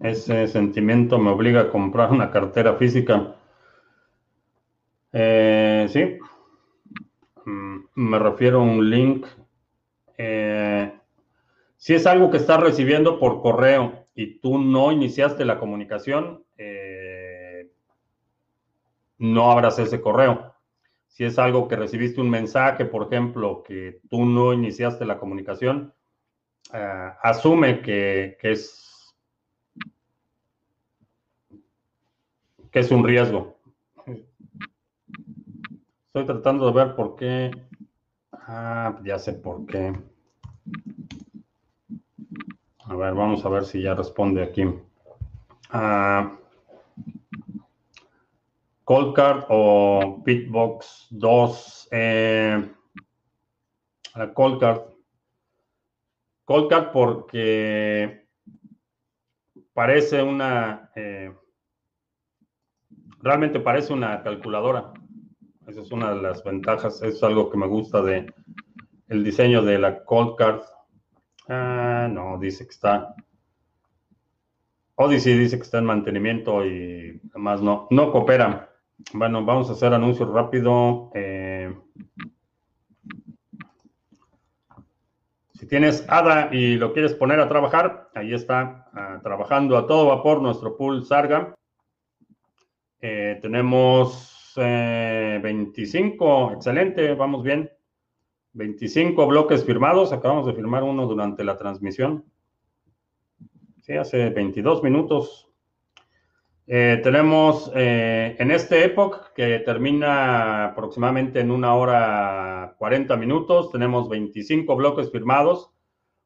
Ese sentimiento me obliga a comprar una cartera física. Eh, sí, mm, me refiero a un link. Eh, si es algo que estás recibiendo por correo y tú no iniciaste la comunicación, no abras ese correo. Si es algo que recibiste un mensaje, por ejemplo, que tú no iniciaste la comunicación, asume que, que es que es un riesgo. Estoy tratando de ver por qué. Ah, ya sé por qué. A ver, vamos a ver si ya responde aquí. Ah, Coldcard o Bitbox 2. Eh, Coldcard. Coldcard porque parece una. Eh, realmente parece una calculadora. Esa es una de las ventajas. Es algo que me gusta de el diseño de la Cold Card. Ah, no, dice que está. Odyssey dice que está en mantenimiento y además no, no coopera. Bueno, vamos a hacer anuncio rápido. Eh, si tienes ADA y lo quieres poner a trabajar, ahí está ah, trabajando a todo vapor nuestro pool Sarga. Eh, tenemos 25, eh, excelente, vamos bien. 25 bloques firmados, acabamos de firmar uno durante la transmisión. Sí, hace 22 minutos. Eh, tenemos en este Epoch, que termina aproximadamente en una hora 40 minutos, tenemos 25 bloques firmados,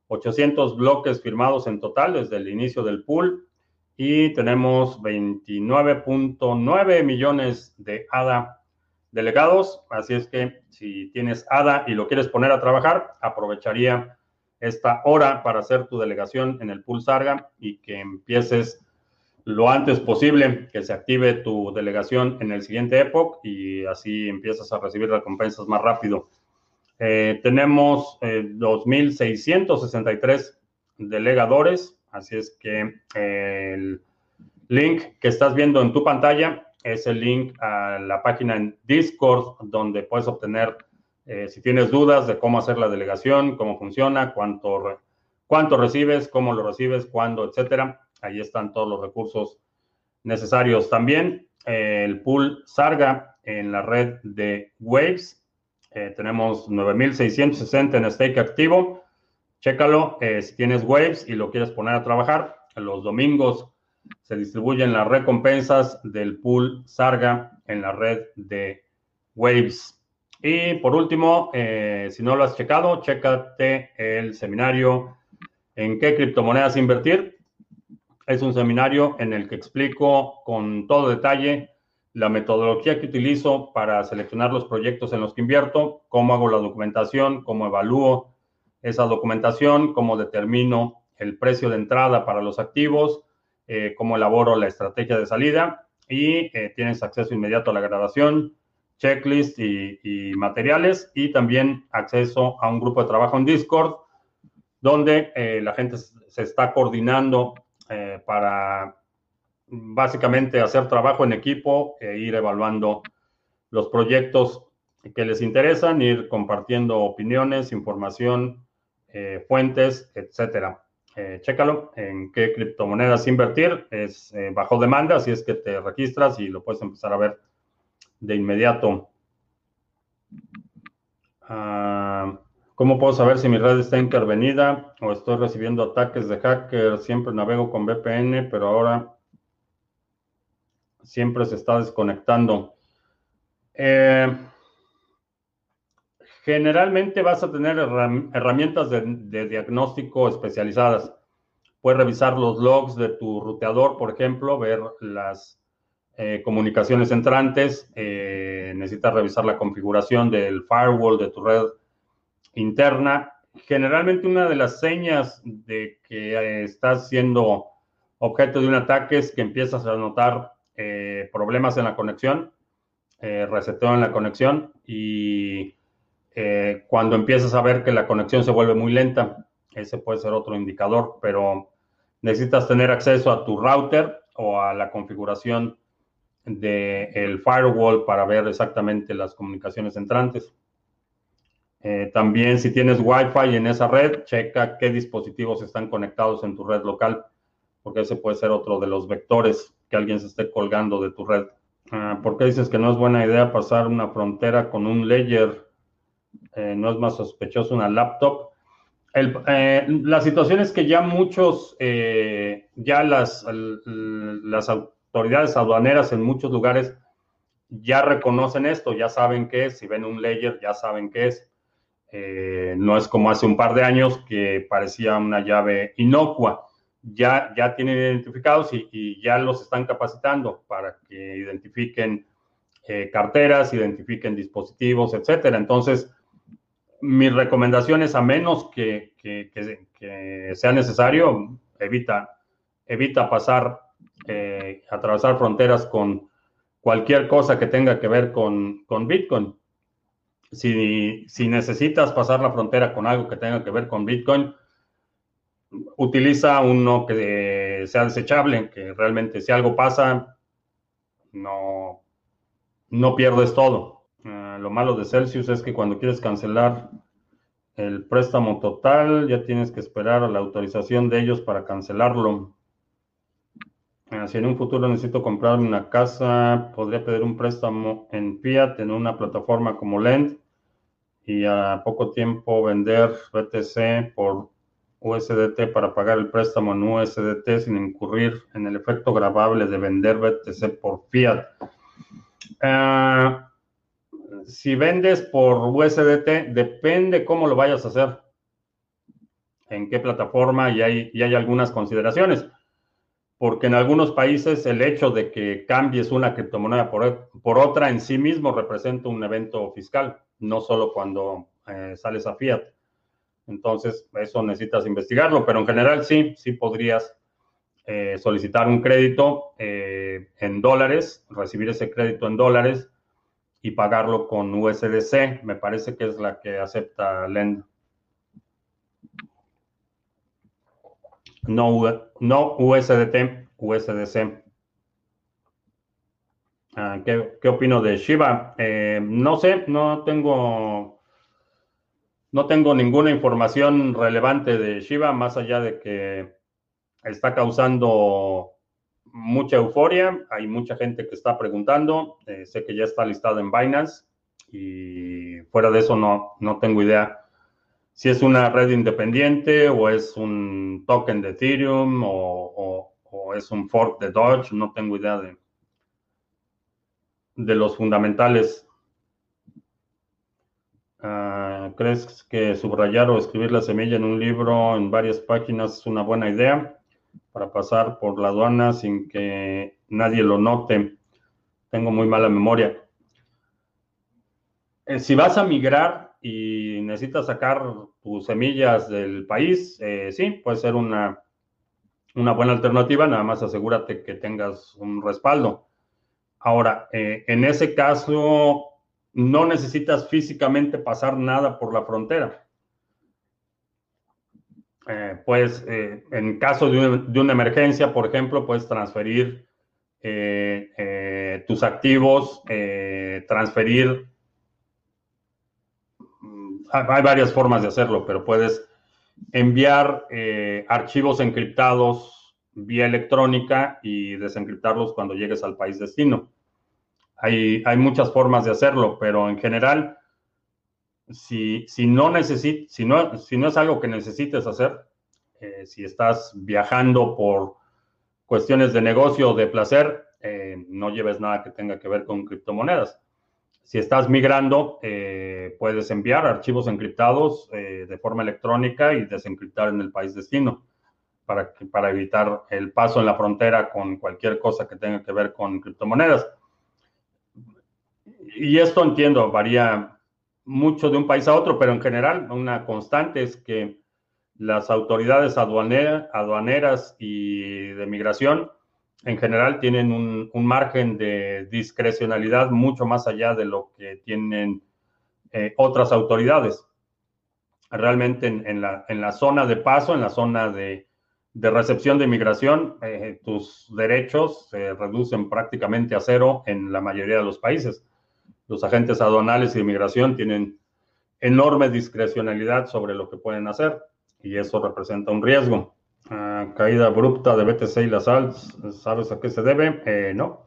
800 bloques firmados en total desde el inicio del pool y tenemos 29.9 millones de ADA delegados. Así es que si tienes ADA y lo quieres poner a trabajar, aprovecharía esta hora para hacer tu delegación en el pool Sarga y que empieces lo antes posible, que se active tu delegación en el siguiente Epoch y así empiezas a recibir recompensas más rápido. Eh, tenemos 2.663 eh, delegadores Así es que eh, el link que estás viendo en tu pantalla es el link a la página en Discord donde puedes obtener, eh, si tienes dudas de cómo hacer la delegación, cómo funciona, cuánto, cuánto recibes, cómo lo recibes, cuándo, etcétera. Ahí están todos los recursos necesarios. También eh, el pool Sarga en la red de Waves. tenemos 9.660 en stake activo. Chécalo, eh, si tienes Waves y lo quieres poner a trabajar, los domingos se distribuyen las recompensas del pool Sarga en la red de Waves. Y por último, eh, si no lo has checado, chécate el seminario en qué criptomonedas invertir. Es un seminario en el que explico con todo detalle la metodología que utilizo para seleccionar los proyectos en los que invierto, cómo hago la documentación, cómo evalúo esa documentación, cómo determino el precio de entrada para los activos, eh, cómo elaboro la estrategia de salida y eh, tienes acceso inmediato a la grabación, checklist y, materiales y también acceso a un grupo de trabajo en Discord donde eh, la gente se está coordinando para básicamente hacer trabajo en equipo e ir evaluando los proyectos que les interesan, ir compartiendo opiniones, información eh, fuentes, etcétera. Eh, chécalo en qué criptomonedas invertir. Es eh, bajo demanda, así es que te registras y lo puedes empezar a ver de inmediato. Ah, ¿Cómo puedo saber si mi red está intervenida o estoy recibiendo ataques de hacker? Siempre navego con VPN, pero ahora siempre se está desconectando. Eh, Generalmente vas a tener herramientas de, diagnóstico especializadas. Puedes revisar los logs de tu ruteador, por ejemplo, ver las eh, comunicaciones entrantes. Eh, necesitas revisar la configuración del firewall de tu red interna. Generalmente una de las señas de que eh, estás siendo objeto de un ataque es que empiezas a notar problemas en la conexión, reseteo en la conexión y eh, cuando empiezas a ver que la conexión se vuelve muy lenta. Ese puede ser otro indicador, pero necesitas tener acceso a tu router o a la configuración del firewall para ver exactamente las comunicaciones entrantes. Eh, también si tienes Wi-Fi en esa red, checa qué dispositivos están conectados en tu red local. porque ese puede ser otro de los vectores que alguien se esté colgando de tu red. Ah, ¿Por qué dices que no es buena idea pasar una frontera con un ledger? Eh, ¿No es más sospechoso una laptop? Eh, la situación es que ya muchos, ya las, las autoridades aduaneras en muchos lugares ya reconocen esto, ya saben qué es, si ven un ledger ya saben qué es. No es como hace un par de años que parecía una llave inocua ya, ya tienen identificados y, ya los están capacitando para que identifiquen eh, carteras, identifiquen dispositivos, etcétera. Entonces, mi recomendación es a menos que, sea necesario, evita, evita pasar, eh, atravesar fronteras con cualquier cosa que tenga que ver con, con Bitcoin. Si, si necesitas pasar la frontera con algo que tenga que ver con Bitcoin, utiliza uno que sea desechable, que realmente si algo pasa, no, no pierdes todo. Ah, lo malo de Celsius es que cuando quieres cancelar el préstamo total, ya tienes que esperar a la autorización de ellos para cancelarlo. Ah, si en un futuro necesito comprar una casa, podría pedir un préstamo en fiat en una plataforma como Lend y a poco tiempo vender BTC por USDT para pagar el préstamo en USDT sin incurrir en el efecto grabable de vender BTC por fiat. Ah, si vendes por USDT, depende cómo lo vayas a hacer, en qué plataforma y hay, y hay algunas consideraciones. Porque en algunos países el hecho de que cambies una criptomoneda por, otra en sí mismo representa un evento fiscal, no solo cuando eh, sales a fiat. Entonces, eso necesitas investigarlo, pero en general sí, sí podrías eh, solicitar un crédito eh, en dólares, recibir ese crédito en dólares y pagarlo con USDC. Me parece que es la que acepta Lend. No, no USDT, USDC. Ah, ¿qué, opino de Shiba? Eh, no sé, no tengo no tengo ninguna información relevante de Shiba, más allá de que está causando mucha euforia. Hay mucha gente que está preguntando. Eh, sé que ya está listado en Binance y fuera de eso no, no tengo idea si es una red independiente o es un token de Ethereum o, es un fork de Dodge. No tengo idea de, de los fundamentales Ah, ¿Crees que subrayar o escribir la semilla en un libro en varias páginas es una buena idea para pasar por la aduana sin que nadie lo note? Tengo muy mala memoria. Eh, si vas a migrar y necesitas sacar tus semillas del país, eh, sí, puede ser una, una buena alternativa, nada más asegúrate que tengas un respaldo. Ahora, eh, en ese caso, no necesitas físicamente pasar nada por la frontera. Eh, pues eh, en caso de, una emergencia, por ejemplo, puedes transferir eh, tus activos, transferir... Hay varias formas de hacerlo, pero puedes enviar archivos encriptados vía electrónica y desencriptarlos cuando llegues al país destino. Hay, muchas formas de hacerlo, pero en general, si, si, no, si, no, si no es algo que necesites hacer, eh, si estás viajando por cuestiones de negocio o de placer, eh, no lleves nada que tenga que ver con criptomonedas. Si estás migrando, eh, puedes enviar archivos encriptados de forma electrónica y desencriptar en el país destino para, para evitar el paso en la frontera con cualquier cosa que tenga que ver con criptomonedas. Y esto entiendo, varía mucho de un país a otro, pero en general una constante es que las autoridades aduaneras y de migración en general tienen un, margen de discrecionalidad mucho más allá de lo que tienen eh, otras autoridades. Realmente en, la, zona de paso, en la zona de, recepción de migración, eh, tus derechos se reducen prácticamente a cero en la mayoría de los países los agentes aduanales y de inmigración tienen enorme discrecionalidad sobre lo que pueden hacer y eso representa un riesgo. Caída abrupta de BTC y las alts, ¿sabes a qué se debe? Eh, no,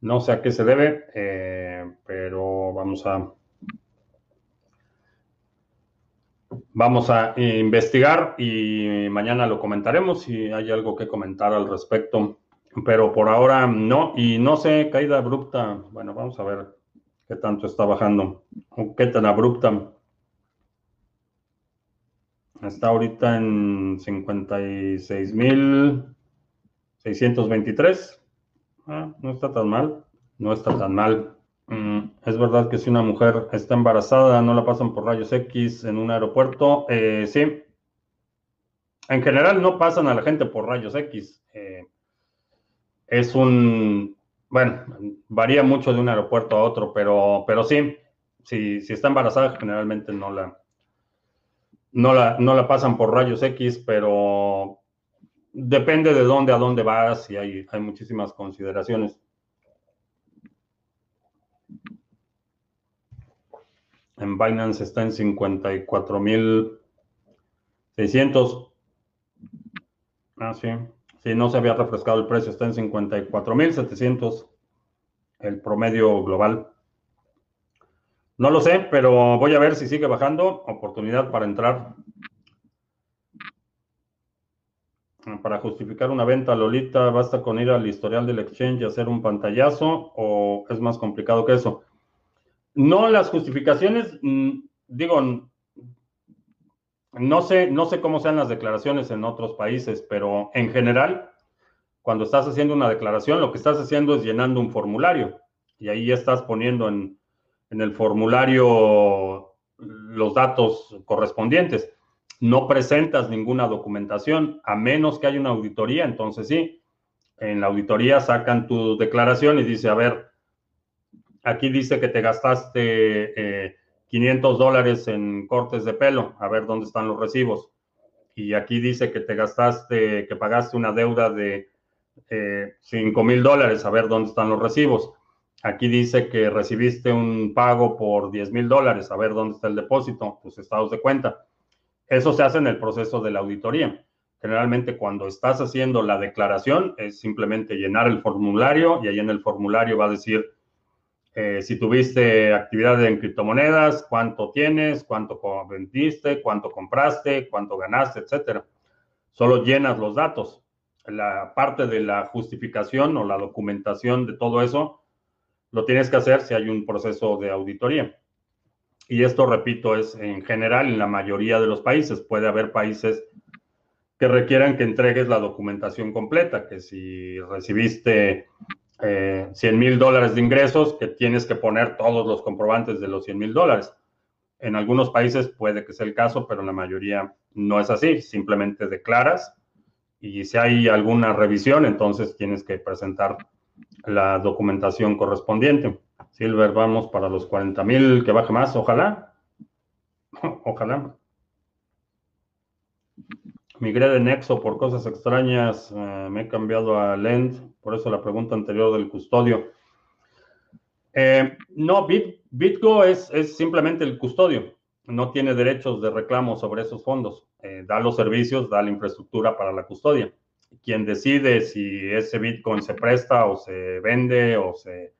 no sé a qué se debe, eh, pero vamos a vamos a investigar y mañana lo comentaremos si hay algo que comentar al respecto. Pero por ahora no, y no sé, caída abrupta. Bueno, vamos a ver qué tanto está bajando qué tan abrupta. Está ahorita en 56.623. Ah, no está tan mal. No está tan mal. Mm, es verdad que si una mujer está embarazada, no la pasan por rayos X en un aeropuerto. Eh, sí. En general no pasan a la gente por rayos X. Eh, es un, bueno, varía mucho de un aeropuerto a otro, pero, pero sí, si, si está embarazada, generalmente no la, no la, no la pasan por rayos X, pero depende de dónde a dónde vas y hay, hay muchísimas consideraciones. En Binance está en 54.600. Ah, sí. Sí, no se había refrescado el precio. Está en 54.700 el promedio global. No lo sé, pero voy a ver si sigue bajando. Oportunidad para entrar. Para justificar una venta, Lolita, ¿basta con ir al historial del exchange y hacer un pantallazo o es más complicado que eso? No, las justificaciones, mm, digo, no sé, no sé cómo sean las declaraciones en otros países, pero en general, cuando estás haciendo una declaración, lo que estás haciendo es llenando un formulario y ahí estás poniendo en, en el formulario los datos correspondientes. No presentas ninguna documentación, a menos que haya una auditoría, entonces sí, en la auditoría sacan tu declaración y dice, a ver, aquí dice que te gastaste 500 eh, dólares en cortes de pelo, a ver dónde están los recibos. Y aquí dice que te gastaste, que pagaste una deuda de eh, 5 mil dólares, a ver dónde están los recibos. Aquí dice que recibiste un pago por 10 mil dólares, a ver dónde está el depósito, tus estados de cuenta. Eso se hace en el proceso de la auditoría. Generalmente cuando estás haciendo la declaración es simplemente llenar el formulario y ahí en el formulario va a decir eh, si tuviste actividad en criptomonedas, cuánto tienes, cuánto vendiste, cuánto compraste, cuánto ganaste, etcétera. Solo llenas los datos. La parte de la justificación o la documentación de todo eso lo tienes que hacer si hay un proceso de auditoría. Y esto, repito, es en general en la mayoría de los países. Puede haber países que requieran que entregues la documentación completa, que si recibiste 100 eh, mil dólares de ingresos, que tienes que poner todos los comprobantes de los 100 mil dólares. En algunos países puede que sea el caso, pero en la mayoría no es así. Simplemente declaras y si hay alguna revisión, entonces tienes que presentar la documentación correspondiente. Silver, vamos para los 40 mil, que baje más, ojalá. ojalá. Migré de Nexo por cosas extrañas, eh, me he cambiado a Lend, por eso la pregunta anterior del custodio. Eh, no, Bitgo es, es, simplemente el custodio, no tiene derechos de reclamo sobre esos fondos, eh, da los servicios, da la infraestructura para la custodia quien decide si ese Bitcoin se presta o se vende o se...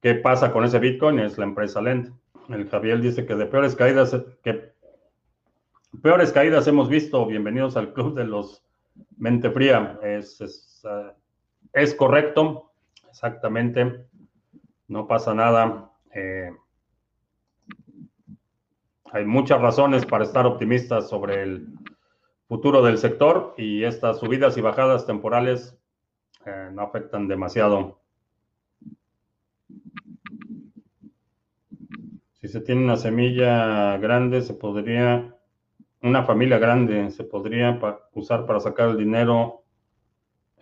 ¿Qué pasa con ese Bitcoin? Es la empresa Lend. El Javier dice que de peores caídas, que peores caídas hemos visto. Bienvenidos al club de los mente fría. Es, es, uh, es correcto, exactamente. No pasa nada. Eh, hay muchas razones para estar optimistas sobre el futuro del sector y estas subidas y bajadas temporales eh, no afectan demasiado. Si se tiene una semilla grande, se podría, una familia grande, se podría usar para sacar el dinero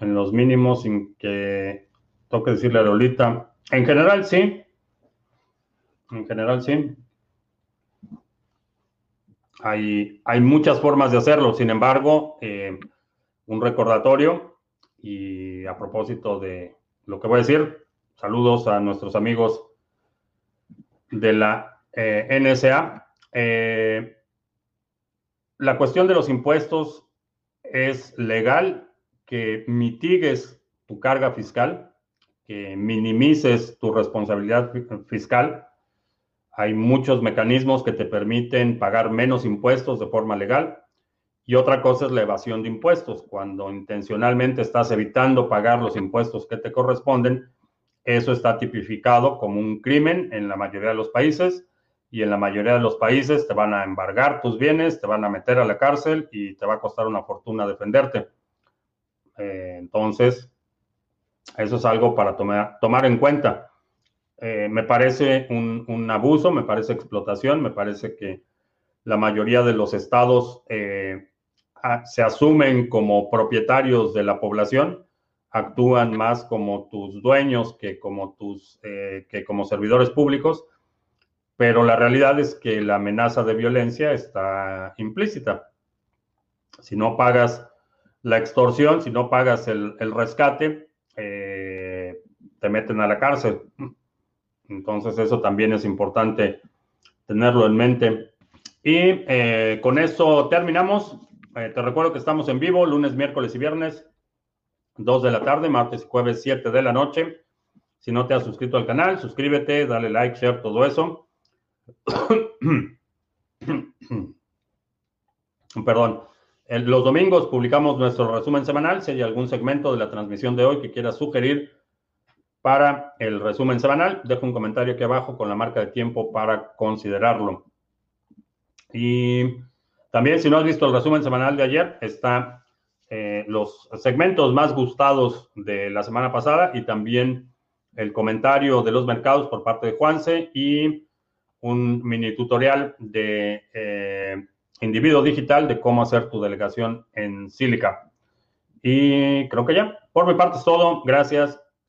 en los mínimos sin que toque decirle a Lolita. En general, sí. En general, sí. Hay, muchas formas de hacerlo, sin embargo, eh, un recordatorio y a propósito de lo que voy a decir, saludos a nuestros amigos de la eh, NSA. Eh, la cuestión de los impuestos es legal que mitigues tu carga fiscal, que minimices tu responsabilidad fiscal. Hay muchos mecanismos que te permiten pagar menos impuestos de forma legal. Y otra cosa es la evasión de impuestos. Cuando intencionalmente estás evitando pagar los impuestos que te corresponden, eso está tipificado como un crimen en la mayoría de los países y en la mayoría de los países te van a embargar tus bienes, te van a meter a la cárcel y te va a costar una fortuna defenderte. Eh, entonces, eso es algo para tomar, tomar en cuenta. Eh, me parece un, abuso, me parece explotación, me parece que la mayoría de los estados eh, se asumen como propietarios de la población, actúan más como tus dueños que como tus que como servidores públicos pero la realidad es que la amenaza de violencia está implícita. Si no pagas la extorsión, si no pagas el, rescate, eh, te meten a la cárcel. Entonces eso también es importante tenerlo en mente. Y eh, con eso terminamos. Eh, te recuerdo que estamos en vivo lunes, miércoles y viernes, 2 de la tarde, martes y jueves, 7 de la noche. Si no te has suscrito al canal, suscríbete, dale like, share, todo eso. Perdón. Los domingos publicamos nuestro resumen semanal. Si hay algún segmento de la transmisión de hoy que quieras sugerir para el resumen semanal, deja un comentario aquí abajo con la marca de tiempo para considerarlo. Y también, si no has visto el resumen semanal de ayer, está eh, los segmentos más gustados de la semana pasada y también el comentario de los mercados por parte de Juanse y un mini tutorial de eh, individuo digital de cómo hacer tu delegación en Silica. Y creo que ya, por mi parte es todo. Gracias